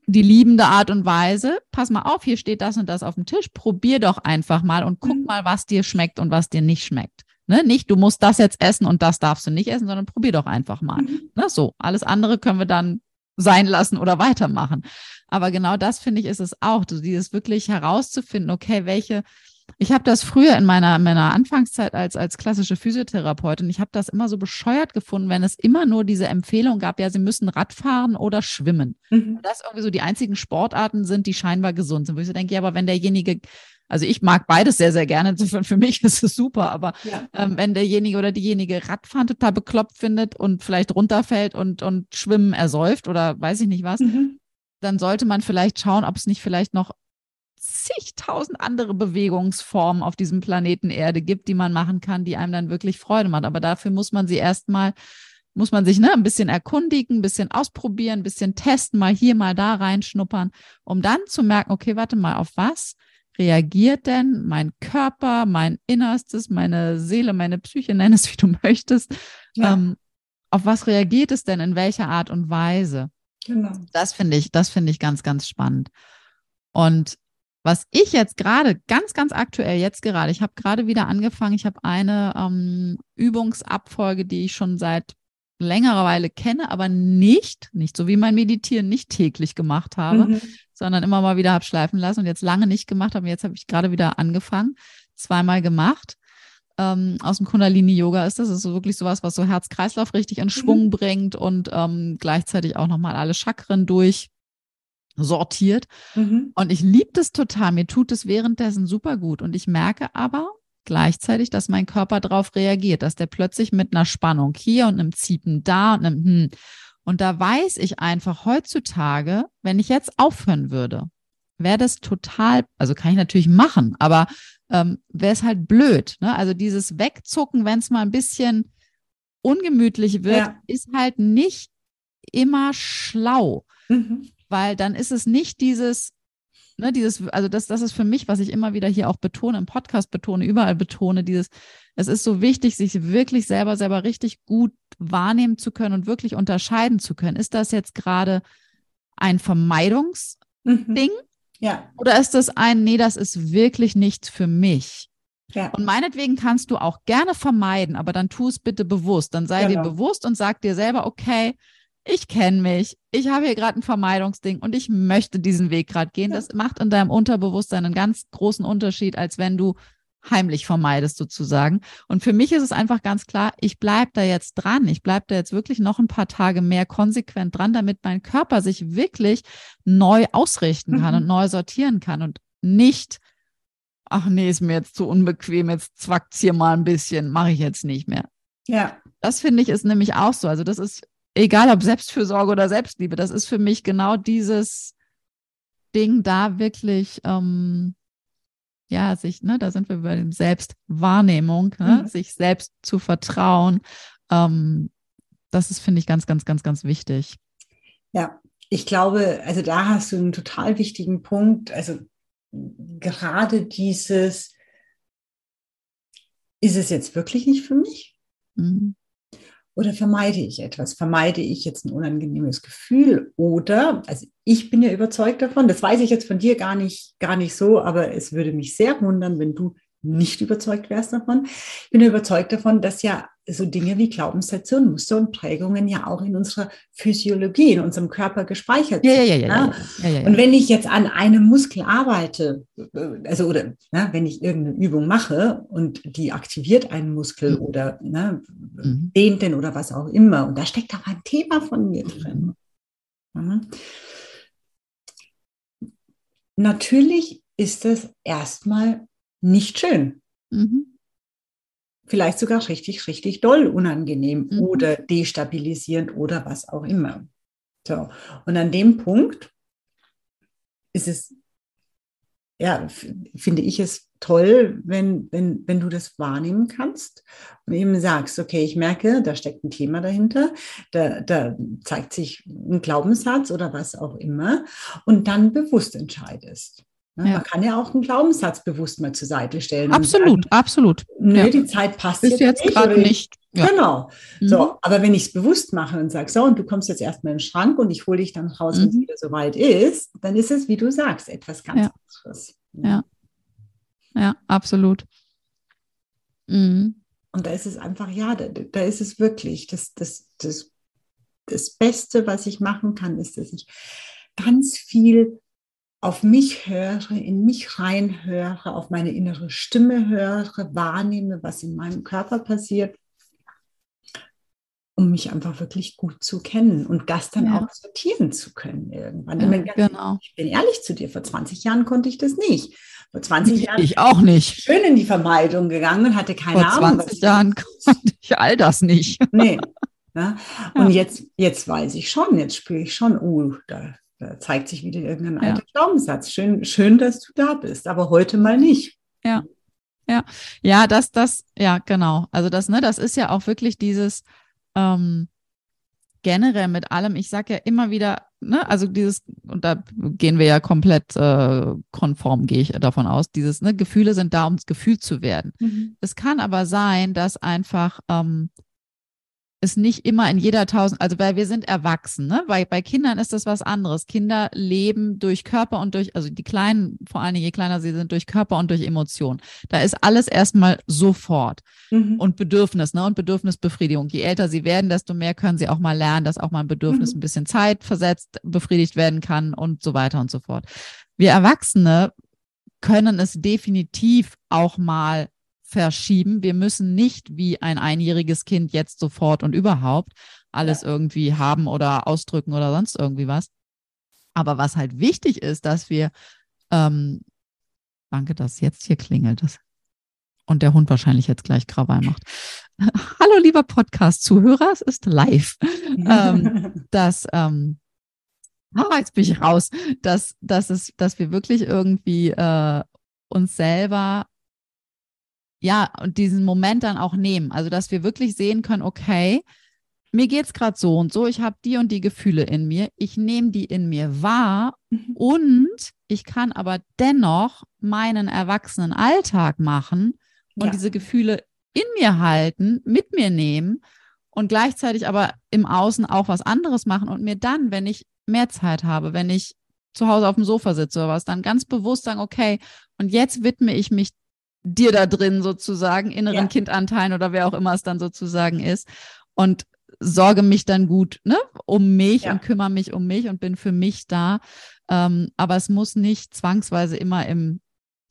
die liebende Art und Weise, pass mal auf, hier steht das und das auf dem Tisch, probier doch einfach mal und guck mhm. mal, was dir schmeckt und was dir nicht schmeckt. Ne? Nicht, du musst das jetzt essen und das darfst du nicht essen, sondern probier doch einfach mal. Mhm. Ne? So, alles andere können wir dann sein lassen oder weitermachen. Aber genau das finde ich ist es auch, dieses wirklich herauszufinden, okay, welche ich habe das früher in meiner, meiner Anfangszeit als, als klassische Physiotherapeutin, ich habe das immer so bescheuert gefunden, wenn es immer nur diese Empfehlung gab, ja, Sie müssen Radfahren oder schwimmen. Mhm. Das irgendwie so die einzigen Sportarten sind, die scheinbar gesund sind. Wo ich so denke, ja, aber wenn derjenige, also ich mag beides sehr, sehr gerne, insofern für mich ist es super, aber ja. ähm, wenn derjenige oder diejenige Radfahren total bekloppt findet und vielleicht runterfällt und, und Schwimmen ersäuft oder weiß ich nicht was, mhm dann sollte man vielleicht schauen, ob es nicht vielleicht noch zigtausend andere Bewegungsformen auf diesem Planeten Erde gibt, die man machen kann, die einem dann wirklich Freude macht. Aber dafür muss man sie erstmal, muss man sich ne, ein bisschen erkundigen, ein bisschen ausprobieren, ein bisschen testen, mal hier, mal da reinschnuppern, um dann zu merken, okay, warte mal, auf was reagiert denn mein Körper, mein Innerstes, meine Seele, meine Psyche, nenn es wie du möchtest. Ja. Ähm, auf was reagiert es denn in welcher Art und Weise? Genau. Das finde ich, das finde ich ganz, ganz spannend. Und was ich jetzt gerade, ganz, ganz aktuell, jetzt gerade, ich habe gerade wieder angefangen, ich habe eine ähm, Übungsabfolge, die ich schon seit längerer Weile kenne, aber nicht, nicht so wie mein Meditieren, nicht täglich gemacht habe, mhm. sondern immer mal wieder habe schleifen lassen und jetzt lange nicht gemacht habe. Jetzt habe ich gerade wieder angefangen, zweimal gemacht. Ähm, aus dem Kundalini-Yoga ist das. Das ist so wirklich sowas, was so Herz-Kreislauf richtig in. Schwung mhm. bringt und ähm, gleichzeitig auch nochmal alle Chakren durch sortiert. Mhm. Und ich liebe das total. Mir tut es währenddessen super gut. Und ich merke aber gleichzeitig, dass mein Körper darauf reagiert, dass der plötzlich mit einer Spannung hier und einem Ziepen da und einem hm. Und da weiß ich einfach heutzutage, wenn ich jetzt aufhören würde, wäre das total, also kann ich natürlich machen, aber ähm, wäre es halt blöd. Ne? Also dieses Wegzucken, wenn es mal ein bisschen ungemütlich wird, ja. ist halt nicht immer schlau. Mhm weil dann ist es nicht dieses, ne, dieses, also das, das ist für mich, was ich immer wieder hier auch betone, im Podcast betone, überall betone, dieses, es ist so wichtig, sich wirklich selber, selber richtig gut wahrnehmen zu können und wirklich unterscheiden zu können. Ist das jetzt gerade ein Vermeidungsding? Mhm. Ja. Oder ist das ein, nee, das ist wirklich nichts für mich? Ja. Und meinetwegen kannst du auch gerne vermeiden, aber dann tu es bitte bewusst. Dann sei genau. dir bewusst und sag dir selber, okay, ich kenne mich, ich habe hier gerade ein Vermeidungsding und ich möchte diesen Weg gerade gehen. Das macht in deinem Unterbewusstsein einen ganz großen Unterschied, als wenn du heimlich vermeidest sozusagen. Und für mich ist es einfach ganz klar, ich bleibe da jetzt dran. Ich bleibe da jetzt wirklich noch ein paar Tage mehr konsequent dran, damit mein Körper sich wirklich neu ausrichten kann mhm. und neu sortieren kann und nicht, ach nee, ist mir jetzt zu unbequem, jetzt zwackt's hier mal ein bisschen, mache ich jetzt nicht mehr. Ja. Das finde ich ist nämlich auch so. Also das ist egal ob Selbstfürsorge oder Selbstliebe, das ist für mich genau dieses Ding, da wirklich, ähm, ja, sich, ne, da sind wir bei dem Selbstwahrnehmung, ne, mhm. sich selbst zu vertrauen. Ähm, das ist, finde ich, ganz, ganz, ganz, ganz wichtig. Ja, ich glaube, also da hast du einen total wichtigen Punkt. Also gerade dieses, ist es jetzt wirklich nicht für mich? Mhm. Oder vermeide ich etwas? Vermeide ich jetzt ein unangenehmes Gefühl? Oder, also ich bin ja überzeugt davon, das weiß ich jetzt von dir gar nicht, gar nicht so, aber es würde mich sehr wundern, wenn du nicht überzeugt wärst davon. Ich bin überzeugt davon, dass ja so Dinge wie Glaubenssätze und Muster und Prägungen ja auch in unserer Physiologie, in unserem Körper gespeichert ja, sind. Ja, ja, ja, ja, ja, Und wenn ich jetzt an einem Muskel arbeite, also oder na, wenn ich irgendeine Übung mache und die aktiviert einen Muskel mhm. oder na, mhm. dehnt den oder was auch immer, und da steckt aber ein Thema von mir drin. Mhm. Natürlich ist es erstmal nicht schön. Mhm vielleicht sogar richtig, richtig doll unangenehm mhm. oder destabilisierend oder was auch immer. So. Und an dem Punkt ist es, ja, finde ich es toll, wenn, wenn, wenn du das wahrnehmen kannst und eben sagst, okay, ich merke, da steckt ein Thema dahinter, da, da zeigt sich ein Glaubenssatz oder was auch immer und dann bewusst entscheidest. Ne, ja. Man kann ja auch einen Glaubenssatz bewusst mal zur Seite stellen. Absolut, sagen, absolut. Nö, ja. die Zeit passt Ist jetzt, jetzt gerade nicht. Ja. Genau. Mhm. So, aber wenn ich es bewusst mache und sage, so, und du kommst jetzt erstmal in den Schrank und ich hole dich dann raus, mhm. wenn es wieder soweit ist, dann ist es, wie du sagst, etwas ganz anderes. Ja. Ja, absolut. Mhm. Und da ist es einfach, ja, da, da ist es wirklich. Das, das, das, das Beste, was ich machen kann, ist, dass ich ganz viel auf mich höre, in mich reinhöre, auf meine innere Stimme höre, wahrnehme, was in meinem Körper passiert, um mich einfach wirklich gut zu kennen und das dann ja. auch sortieren zu können irgendwann. Ja, ich, genau. ich bin ehrlich zu dir, vor 20 Jahren konnte ich das nicht. Vor 20 Jahren ich auch nicht. Schön in die Vermeidung gegangen und hatte keine Ahnung. Vor 20 Jahren konnte ich all das nicht. Nee. Ja? Und jetzt, jetzt weiß ich schon, jetzt spüre ich schon, oh, da zeigt sich wieder irgendein alter ja. Glaubenssatz. Schön, schön, dass du da bist, aber heute mal nicht. Ja. Ja, ja, das, das, ja, genau. Also das, ne, das ist ja auch wirklich dieses ähm, generell mit allem, ich sage ja immer wieder, ne, also dieses, und da gehen wir ja komplett äh, konform, gehe ich davon aus, dieses, ne, Gefühle sind da, um gefühlt zu werden. Mhm. Es kann aber sein, dass einfach ähm, ist nicht immer in jeder tausend, also weil wir sind erwachsen, ne? Bei, bei Kindern ist das was anderes. Kinder leben durch Körper und durch, also die Kleinen, vor allen Dingen je kleiner sie sind, durch Körper und durch Emotionen. Da ist alles erstmal sofort. Mhm. Und Bedürfnis, ne? Und Bedürfnisbefriedigung. Je älter sie werden, desto mehr können sie auch mal lernen, dass auch mal ein Bedürfnis mhm. ein bisschen Zeit versetzt befriedigt werden kann und so weiter und so fort. Wir Erwachsene können es definitiv auch mal verschieben. Wir müssen nicht wie ein einjähriges Kind jetzt sofort und überhaupt alles ja. irgendwie haben oder ausdrücken oder sonst irgendwie was. Aber was halt wichtig ist, dass wir, ähm, danke, dass jetzt hier klingelt es und der Hund wahrscheinlich jetzt gleich Krawall macht. Hallo, lieber Podcast-Zuhörer, es ist live. ähm, dass, ähm, ah, jetzt bin ich raus, dass, dass, es, dass wir wirklich irgendwie äh, uns selber ja, und diesen Moment dann auch nehmen. Also, dass wir wirklich sehen können, okay, mir geht es gerade so und so, ich habe die und die Gefühle in mir, ich nehme die in mir wahr mhm. und ich kann aber dennoch meinen erwachsenen Alltag machen und ja. diese Gefühle in mir halten, mit mir nehmen und gleichzeitig aber im Außen auch was anderes machen und mir dann, wenn ich mehr Zeit habe, wenn ich zu Hause auf dem Sofa sitze oder was, dann ganz bewusst sagen, okay, und jetzt widme ich mich dir da drin sozusagen, inneren ja. Kindanteilen oder wer auch immer es dann sozusagen ist. Und sorge mich dann gut ne, um mich ja. und kümmere mich um mich und bin für mich da. Ähm, aber es muss nicht zwangsweise immer im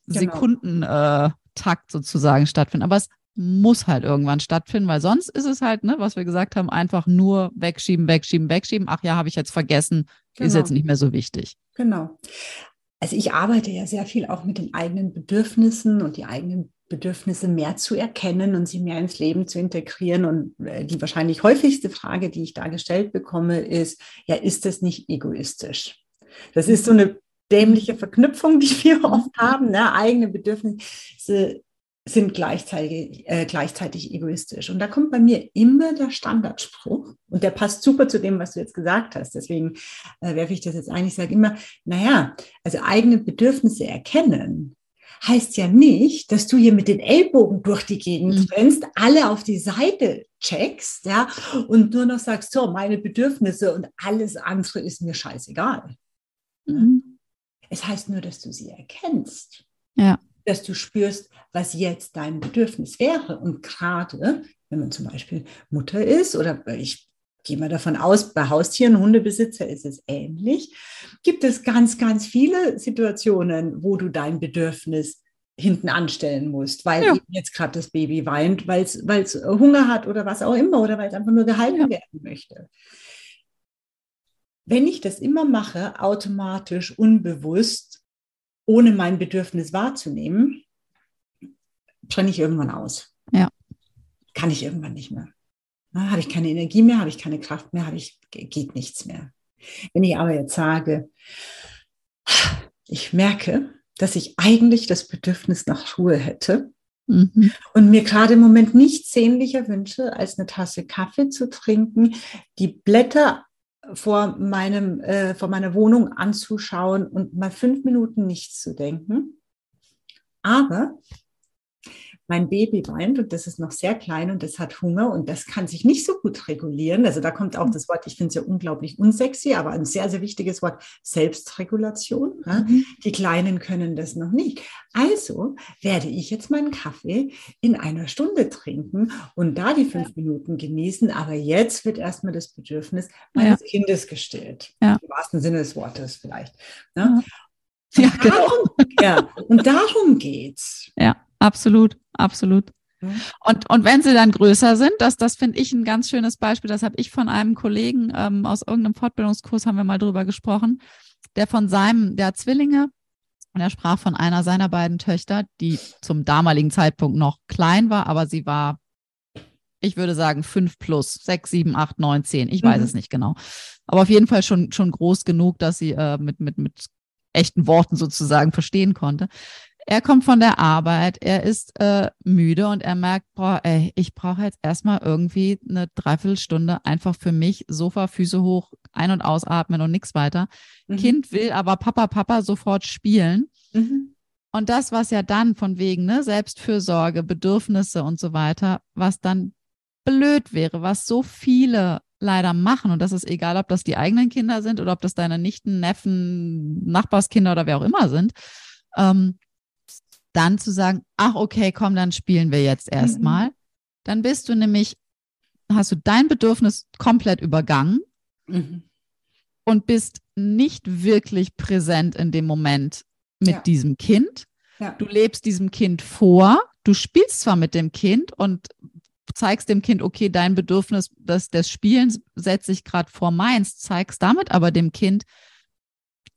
genau. Sekundentakt sozusagen stattfinden. Aber es muss halt irgendwann stattfinden, weil sonst ist es halt, ne, was wir gesagt haben, einfach nur wegschieben, wegschieben, wegschieben. Ach ja, habe ich jetzt vergessen, genau. ist jetzt nicht mehr so wichtig. Genau. Also ich arbeite ja sehr viel auch mit den eigenen Bedürfnissen und die eigenen Bedürfnisse mehr zu erkennen und sie mehr ins Leben zu integrieren. Und äh, die wahrscheinlich häufigste Frage, die ich da gestellt bekomme, ist, ja, ist das nicht egoistisch? Das ist so eine dämliche Verknüpfung, die wir oft haben, ne? eigene Bedürfnisse sind gleichzeitig, äh, gleichzeitig egoistisch. Und da kommt bei mir immer der Standardspruch, und der passt super zu dem, was du jetzt gesagt hast. Deswegen äh, werfe ich das jetzt ein. Ich sage immer, naja, also eigene Bedürfnisse erkennen heißt ja nicht, dass du hier mit den Ellbogen durch die Gegend mhm. rennst, alle auf die Seite checkst, ja, und nur noch sagst, so, meine Bedürfnisse und alles andere ist mir scheißegal. Mhm. Es heißt nur, dass du sie erkennst. Ja. Dass du spürst, was jetzt dein Bedürfnis wäre. Und gerade, wenn man zum Beispiel Mutter ist oder ich gehe mal davon aus, bei Haustieren, Hundebesitzer ist es ähnlich, gibt es ganz, ganz viele Situationen, wo du dein Bedürfnis hinten anstellen musst, weil ja. jetzt gerade das Baby weint, weil es Hunger hat oder was auch immer oder weil es einfach nur gehalten ja. werden möchte. Wenn ich das immer mache, automatisch, unbewusst, ohne mein Bedürfnis wahrzunehmen, brenne ich irgendwann aus. Ja. Kann ich irgendwann nicht mehr. Habe ich keine Energie mehr, habe ich keine Kraft mehr, habe ich, geht nichts mehr. Wenn ich aber jetzt sage, ich merke, dass ich eigentlich das Bedürfnis nach Ruhe hätte mhm. und mir gerade im Moment nichts sehnlicher wünsche, als eine Tasse Kaffee zu trinken, die Blätter vor meinem, äh, vor meiner Wohnung anzuschauen und mal fünf Minuten nichts zu denken. Aber mein Baby weint und das ist noch sehr klein und das hat Hunger und das kann sich nicht so gut regulieren. Also da kommt auch mhm. das Wort, ich finde es ja unglaublich unsexy, aber ein sehr, sehr wichtiges Wort, Selbstregulation. Mhm. Die Kleinen können das noch nicht. Also werde ich jetzt meinen Kaffee in einer Stunde trinken und da die fünf ja. Minuten genießen. Aber jetzt wird erstmal das Bedürfnis meines ja. Kindes gestillt. Ja. Im wahrsten Sinne des Wortes vielleicht. Ne? Ja, genau. Darum, ja, und darum geht's. Ja, absolut absolut. Und, und wenn sie dann größer sind, das, das finde ich ein ganz schönes Beispiel, das habe ich von einem Kollegen ähm, aus irgendeinem Fortbildungskurs, haben wir mal drüber gesprochen, der von seinem, der Zwillinge, und er sprach von einer seiner beiden Töchter, die zum damaligen Zeitpunkt noch klein war, aber sie war, ich würde sagen, fünf plus, sechs, sieben, acht, neun, zehn, ich weiß mhm. es nicht genau. Aber auf jeden Fall schon, schon groß genug, dass sie äh, mit, mit, mit echten Worten sozusagen verstehen konnte. Er kommt von der Arbeit, er ist äh, müde und er merkt, boah, ey, ich brauche jetzt erstmal irgendwie eine Dreiviertelstunde einfach für mich, Sofa, Füße hoch, ein- und ausatmen und nichts weiter. Mhm. Kind will aber Papa, Papa sofort spielen. Mhm. Und das, was ja dann von wegen ne, Selbstfürsorge, Bedürfnisse und so weiter, was dann blöd wäre, was so viele leider machen, und das ist egal, ob das die eigenen Kinder sind oder ob das deine Nichten, Neffen, Nachbarskinder oder wer auch immer sind, ähm, dann zu sagen, ach okay, komm, dann spielen wir jetzt erstmal. Mhm. Dann bist du nämlich, hast du dein Bedürfnis komplett übergangen mhm. und bist nicht wirklich präsent in dem Moment mit ja. diesem Kind. Ja. Du lebst diesem Kind vor, du spielst zwar mit dem Kind und zeigst dem Kind, okay, dein Bedürfnis des, des Spielens setze ich gerade vor meins, zeigst damit aber dem Kind,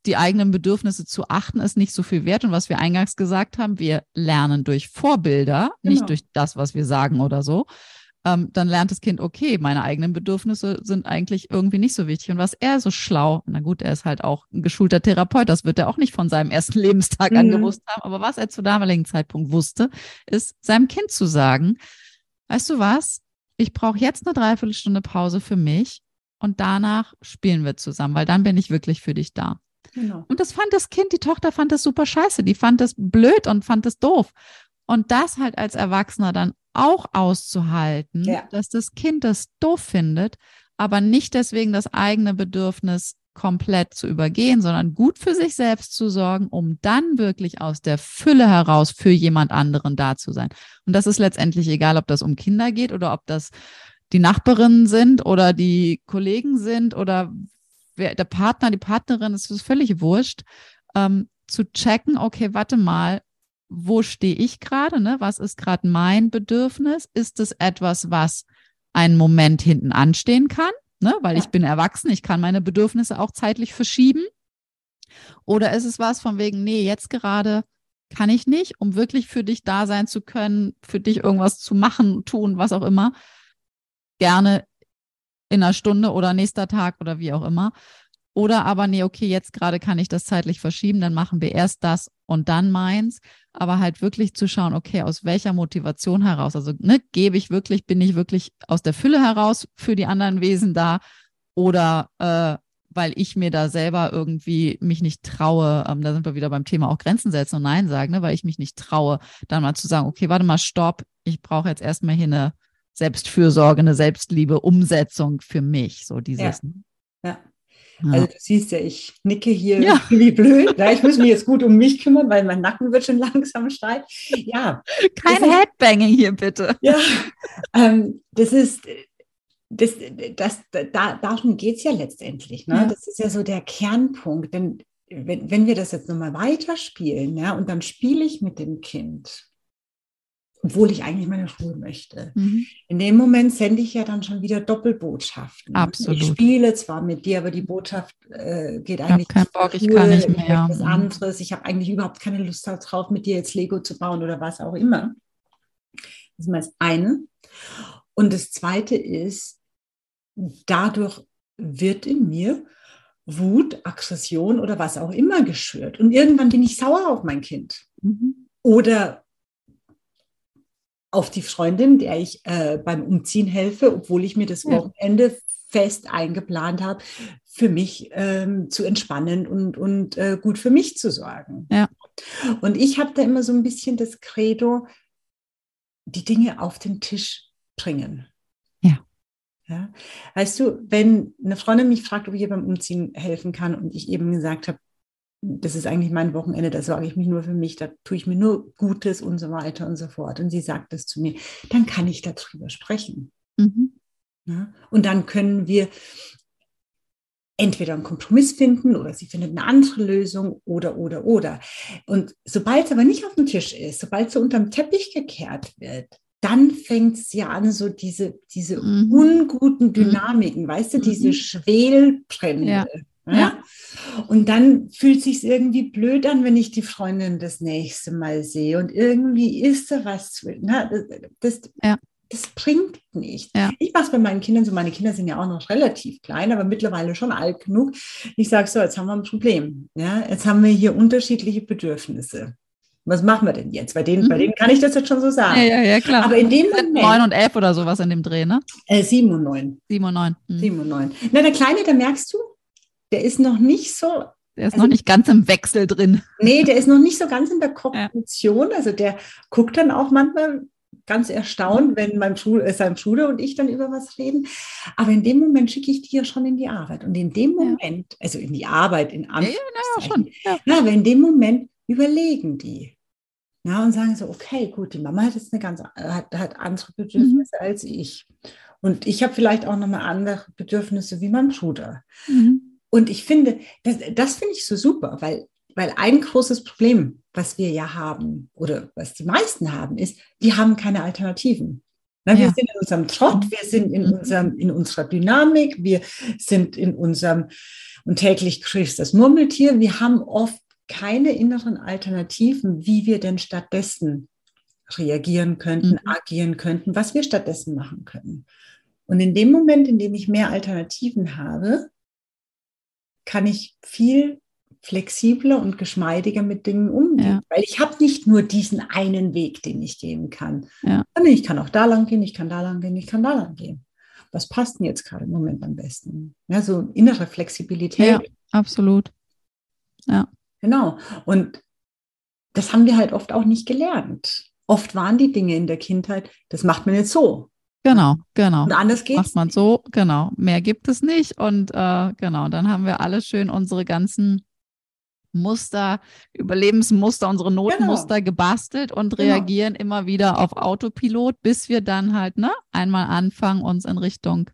die eigenen Bedürfnisse zu achten, ist nicht so viel wert. Und was wir eingangs gesagt haben, wir lernen durch Vorbilder, genau. nicht durch das, was wir sagen oder so. Ähm, dann lernt das Kind, okay, meine eigenen Bedürfnisse sind eigentlich irgendwie nicht so wichtig. Und was er so schlau, na gut, er ist halt auch ein geschulter Therapeut, das wird er auch nicht von seinem ersten Lebenstag mhm. an gewusst haben. Aber was er zu damaligen Zeitpunkt wusste, ist seinem Kind zu sagen, weißt du was, ich brauche jetzt eine Dreiviertelstunde Pause für mich und danach spielen wir zusammen, weil dann bin ich wirklich für dich da. Genau. Und das fand das Kind, die Tochter fand das super scheiße, die fand das blöd und fand das doof. Und das halt als Erwachsener dann auch auszuhalten, ja. dass das Kind das doof findet, aber nicht deswegen das eigene Bedürfnis komplett zu übergehen, sondern gut für sich selbst zu sorgen, um dann wirklich aus der Fülle heraus für jemand anderen da zu sein. Und das ist letztendlich egal, ob das um Kinder geht oder ob das die Nachbarinnen sind oder die Kollegen sind oder wer, der Partner, die Partnerin, es ist völlig wurscht, ähm, zu checken, okay, warte mal, wo stehe ich gerade, ne? Was ist gerade mein Bedürfnis? Ist es etwas, was einen Moment hinten anstehen kann, ne? Weil ja. ich bin erwachsen, ich kann meine Bedürfnisse auch zeitlich verschieben. Oder ist es was von wegen, nee, jetzt gerade kann ich nicht, um wirklich für dich da sein zu können, für dich irgendwas zu machen, tun, was auch immer. Gerne in einer Stunde oder nächster Tag oder wie auch immer. Oder aber, nee, okay, jetzt gerade kann ich das zeitlich verschieben, dann machen wir erst das und dann meins. Aber halt wirklich zu schauen, okay, aus welcher Motivation heraus? Also, ne, gebe ich wirklich, bin ich wirklich aus der Fülle heraus für die anderen Wesen da? Oder äh, weil ich mir da selber irgendwie mich nicht traue, ähm, da sind wir wieder beim Thema auch Grenzen setzen und Nein sagen, ne, weil ich mich nicht traue, dann mal zu sagen, okay, warte mal, stopp, ich brauche jetzt erstmal hier eine Selbstfürsorge, eine Selbstliebe, Umsetzung für mich, so dieses. Ja. ja. Also du siehst ja, ich nicke hier ja. wie blöd. Ja, ich muss mich jetzt gut um mich kümmern, weil mein Nacken wird schon langsam steif. Ja. Kein Headbanging hier bitte. Ja. Ähm, das ist, das, das, da, darum geht es ja letztendlich. Ne? Ja. Das ist ja so der Kernpunkt. Denn wenn, wenn wir das jetzt nochmal weiterspielen, ja, und dann spiele ich mit dem Kind, obwohl ich eigentlich meine Ruhe möchte. Mhm. In dem Moment sende ich ja dann schon wieder Doppelbotschaften. Absolut. Ich spiele zwar mit dir, aber die Botschaft äh, geht eigentlich. Ich habe keinen Bock, ich kann nicht mehr. Was mhm. anderes. Ich habe eigentlich überhaupt keine Lust darauf, mit dir jetzt Lego zu bauen oder was auch immer. Das ist mal das eine. Und das zweite ist, dadurch wird in mir Wut, Aggression oder was auch immer geschürt. Und irgendwann bin ich sauer auf mein Kind. Mhm. Oder auf die Freundin, der ich äh, beim Umziehen helfe, obwohl ich mir das Wochenende fest eingeplant habe, für mich ähm, zu entspannen und, und äh, gut für mich zu sorgen. Ja. Und ich habe da immer so ein bisschen das Credo, die Dinge auf den Tisch bringen. Ja. ja. Weißt du, wenn eine Freundin mich fragt, ob ich ihr beim Umziehen helfen kann und ich eben gesagt habe, das ist eigentlich mein Wochenende, da sorge ich mich nur für mich, da tue ich mir nur Gutes und so weiter und so fort. Und sie sagt das zu mir, dann kann ich darüber sprechen. Mhm. Ja? Und dann können wir entweder einen Kompromiss finden oder sie findet eine andere Lösung oder, oder, oder. Und sobald es aber nicht auf dem Tisch ist, sobald es so unterm Teppich gekehrt wird, dann fängt es ja an, so diese, diese mhm. unguten mhm. Dynamiken, weißt du, diese mhm. Schwelbrände. Ja. Ja? Und dann fühlt sich irgendwie blöd an, wenn ich die Freundin das nächste Mal sehe. Und irgendwie ist da was. Na, das, ja. das bringt nichts. Ja. Ich mache es bei meinen Kindern so. Meine Kinder sind ja auch noch relativ klein, aber mittlerweile schon alt genug. Ich sage so, jetzt haben wir ein Problem. Ja? Jetzt haben wir hier unterschiedliche Bedürfnisse. Was machen wir denn jetzt? Bei denen, mhm. bei denen kann ich das jetzt schon so sagen. Ja, ja, klar. Aber in dem Moment. Neun und elf oder sowas in dem Dreh, ne? Äh, sieben und neun. Sieben und neun. Mhm. Sieben und neun. Na, der Kleine, da merkst du, der ist noch nicht so. Der ist also, noch nicht ganz im Wechsel drin. Nee, der ist noch nicht so ganz in der Kognition. Ja. Also der guckt dann auch manchmal ganz erstaunt, wenn mein Bruder, äh, sein Bruder und ich dann über was reden. Aber in dem Moment schicke ich die ja schon in die Arbeit. Und in dem Moment, ja. also in die Arbeit, in Anführungszeichen, ja, ja, schon. Ja. aber in dem Moment überlegen die. Ja, und sagen so, okay, gut, die Mama hat jetzt eine ganz, hat, hat andere Bedürfnisse mhm. als ich. Und ich habe vielleicht auch nochmal andere Bedürfnisse wie mein Bruder. Mhm. Und ich finde, das, das finde ich so super, weil, weil ein großes Problem, was wir ja haben oder was die meisten haben, ist, die haben keine Alternativen. Na, wir ja. sind in unserem Trott, wir sind in, mhm. unserem, in unserer Dynamik, wir sind in unserem, und täglich grüßt das Murmeltier, wir haben oft keine inneren Alternativen, wie wir denn stattdessen reagieren könnten, mhm. agieren könnten, was wir stattdessen machen können. Und in dem Moment, in dem ich mehr Alternativen habe, kann ich viel flexibler und geschmeidiger mit Dingen umgehen. Ja. Weil ich habe nicht nur diesen einen Weg, den ich gehen kann. Ja. Ich kann auch da lang gehen, ich kann da lang gehen, ich kann da lang gehen. Was passt denn jetzt gerade im Moment am besten? Ja, so innere Flexibilität. Ja, absolut. Ja. Genau. Und das haben wir halt oft auch nicht gelernt. Oft waren die Dinge in der Kindheit, das macht man jetzt so. Genau, genau. Und anders geht's. Macht man so, genau. Mehr gibt es nicht. Und äh, genau, dann haben wir alle schön unsere ganzen Muster, Überlebensmuster, unsere Notmuster genau. gebastelt und genau. reagieren immer wieder auf Autopilot, bis wir dann halt ne, einmal anfangen, uns in Richtung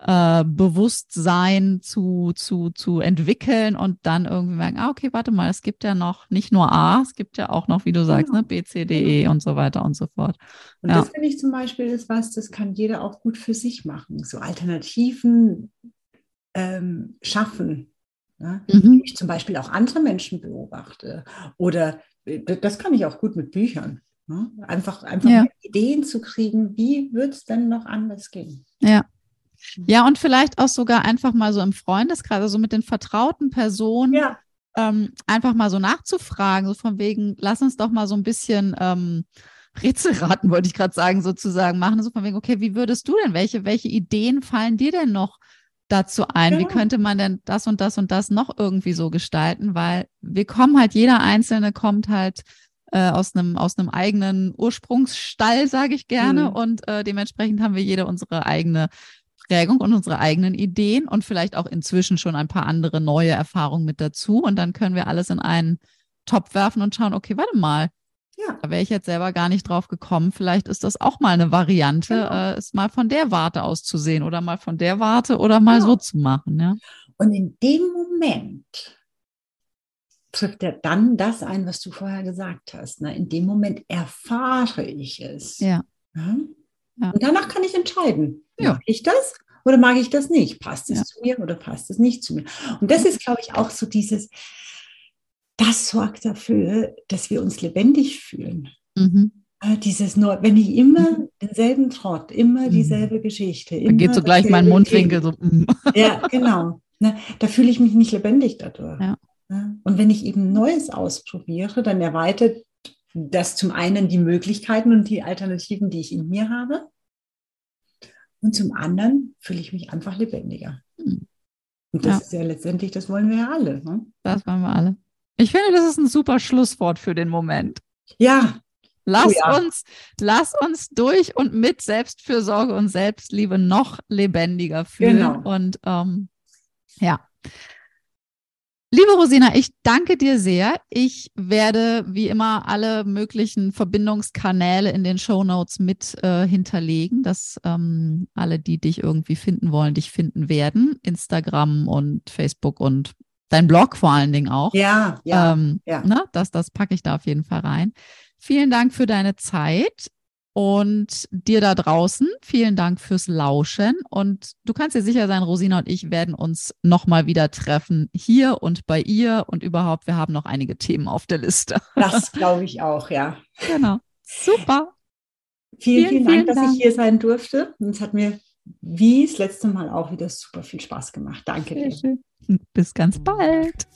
äh, Bewusstsein zu, zu, zu entwickeln und dann irgendwie merken, ah, okay, warte mal, es gibt ja noch nicht nur A, es gibt ja auch noch, wie du sagst, genau. ne, B, C, D, E genau. und so weiter und so fort. Und ja. das finde ich zum Beispiel ist was, das kann jeder auch gut für sich machen. So Alternativen ähm, schaffen. Ne? Mhm. Ich zum Beispiel auch andere Menschen beobachte. Oder äh, das kann ich auch gut mit Büchern. Ne? Einfach, einfach ja. Ideen zu kriegen, wie wird es denn noch anders gehen? Ja, ja, und vielleicht auch sogar einfach mal so im Freundeskreis, also mit den vertrauten Personen, ja. ähm, einfach mal so nachzufragen, so von wegen, lass uns doch mal so ein bisschen ähm, Rätselraten, wollte ich gerade sagen, sozusagen machen, so von wegen, okay, wie würdest du denn, welche, welche Ideen fallen dir denn noch dazu ein, ja. wie könnte man denn das und das und das noch irgendwie so gestalten, weil wir kommen halt, jeder Einzelne kommt halt äh, aus einem aus einem eigenen Ursprungsstall, sage ich gerne, mhm. und äh, dementsprechend haben wir jede unsere eigene Prägung und unsere eigenen Ideen und vielleicht auch inzwischen schon ein paar andere neue Erfahrungen mit dazu und dann können wir alles in einen Topf werfen und schauen, okay, warte mal, ja. Da wäre ich jetzt selber gar nicht drauf gekommen. Vielleicht ist das auch mal eine Variante, genau. äh, es mal von der Warte aus zu sehen oder mal von der Warte oder mal genau. so zu machen. Ja? Und in dem Moment trifft er dann das ein, was du vorher gesagt hast. Ne? In dem Moment erfahre ich es. Ja. ja? Ja. Und danach kann ich entscheiden, ja. mag ich das oder mag ich das nicht? Passt es zu mir oder passt es nicht zu mir? Und das ist, glaube ich, auch so dieses, das sorgt dafür, dass wir uns lebendig fühlen. Mhm. Äh, dieses Neu wenn ich immer mhm. denselben Trott, immer mhm. dieselbe Geschichte. Immer Dann geht so gleich mein Mundwinkel so. Mm. Ja, genau. Ne, da fühle ich mich nicht lebendig dadurch. Ja. Und wenn ich eben Neues ausprobiere, dann erweitert das zum einen die Möglichkeiten und die Alternativen, die ich in mir habe. Und zum anderen fühle ich mich einfach lebendiger. Mhm. Und das ja. ist ja letztendlich, das wollen wir ja alle. Ne? Das wollen wir alle. Ich finde, das ist ein super Schlusswort für den Moment. Ja. Lass oh ja. uns, lass uns durch und mit Selbstfürsorge und Selbstliebe noch lebendiger fühlen. Genau. Und ähm, ja. Liebe Rosina, ich danke dir sehr. Ich werde wie immer alle möglichen Verbindungskanäle in den Show Notes mit äh, hinterlegen, dass ähm, alle, die dich irgendwie finden wollen, dich finden werden. Instagram und Facebook und dein Blog vor allen Dingen auch. Ja, ja. Ähm, ja. Ne, das, das packe ich da auf jeden Fall rein. Vielen Dank für deine Zeit und dir da draußen. Vielen Dank fürs Lauschen. Und du kannst dir sicher sein, Rosina und ich werden uns nochmal wieder treffen, hier und bei ihr und überhaupt. Wir haben noch einige Themen auf der Liste. Das glaube ich auch, ja. Genau. Super. Vielen, vielen, vielen Dank, vielen dass Dank. ich hier sein durfte. Und es hat mir wie das letzte Mal auch wieder super viel Spaß gemacht. Danke Sehr dir. Schön. Bis ganz bald.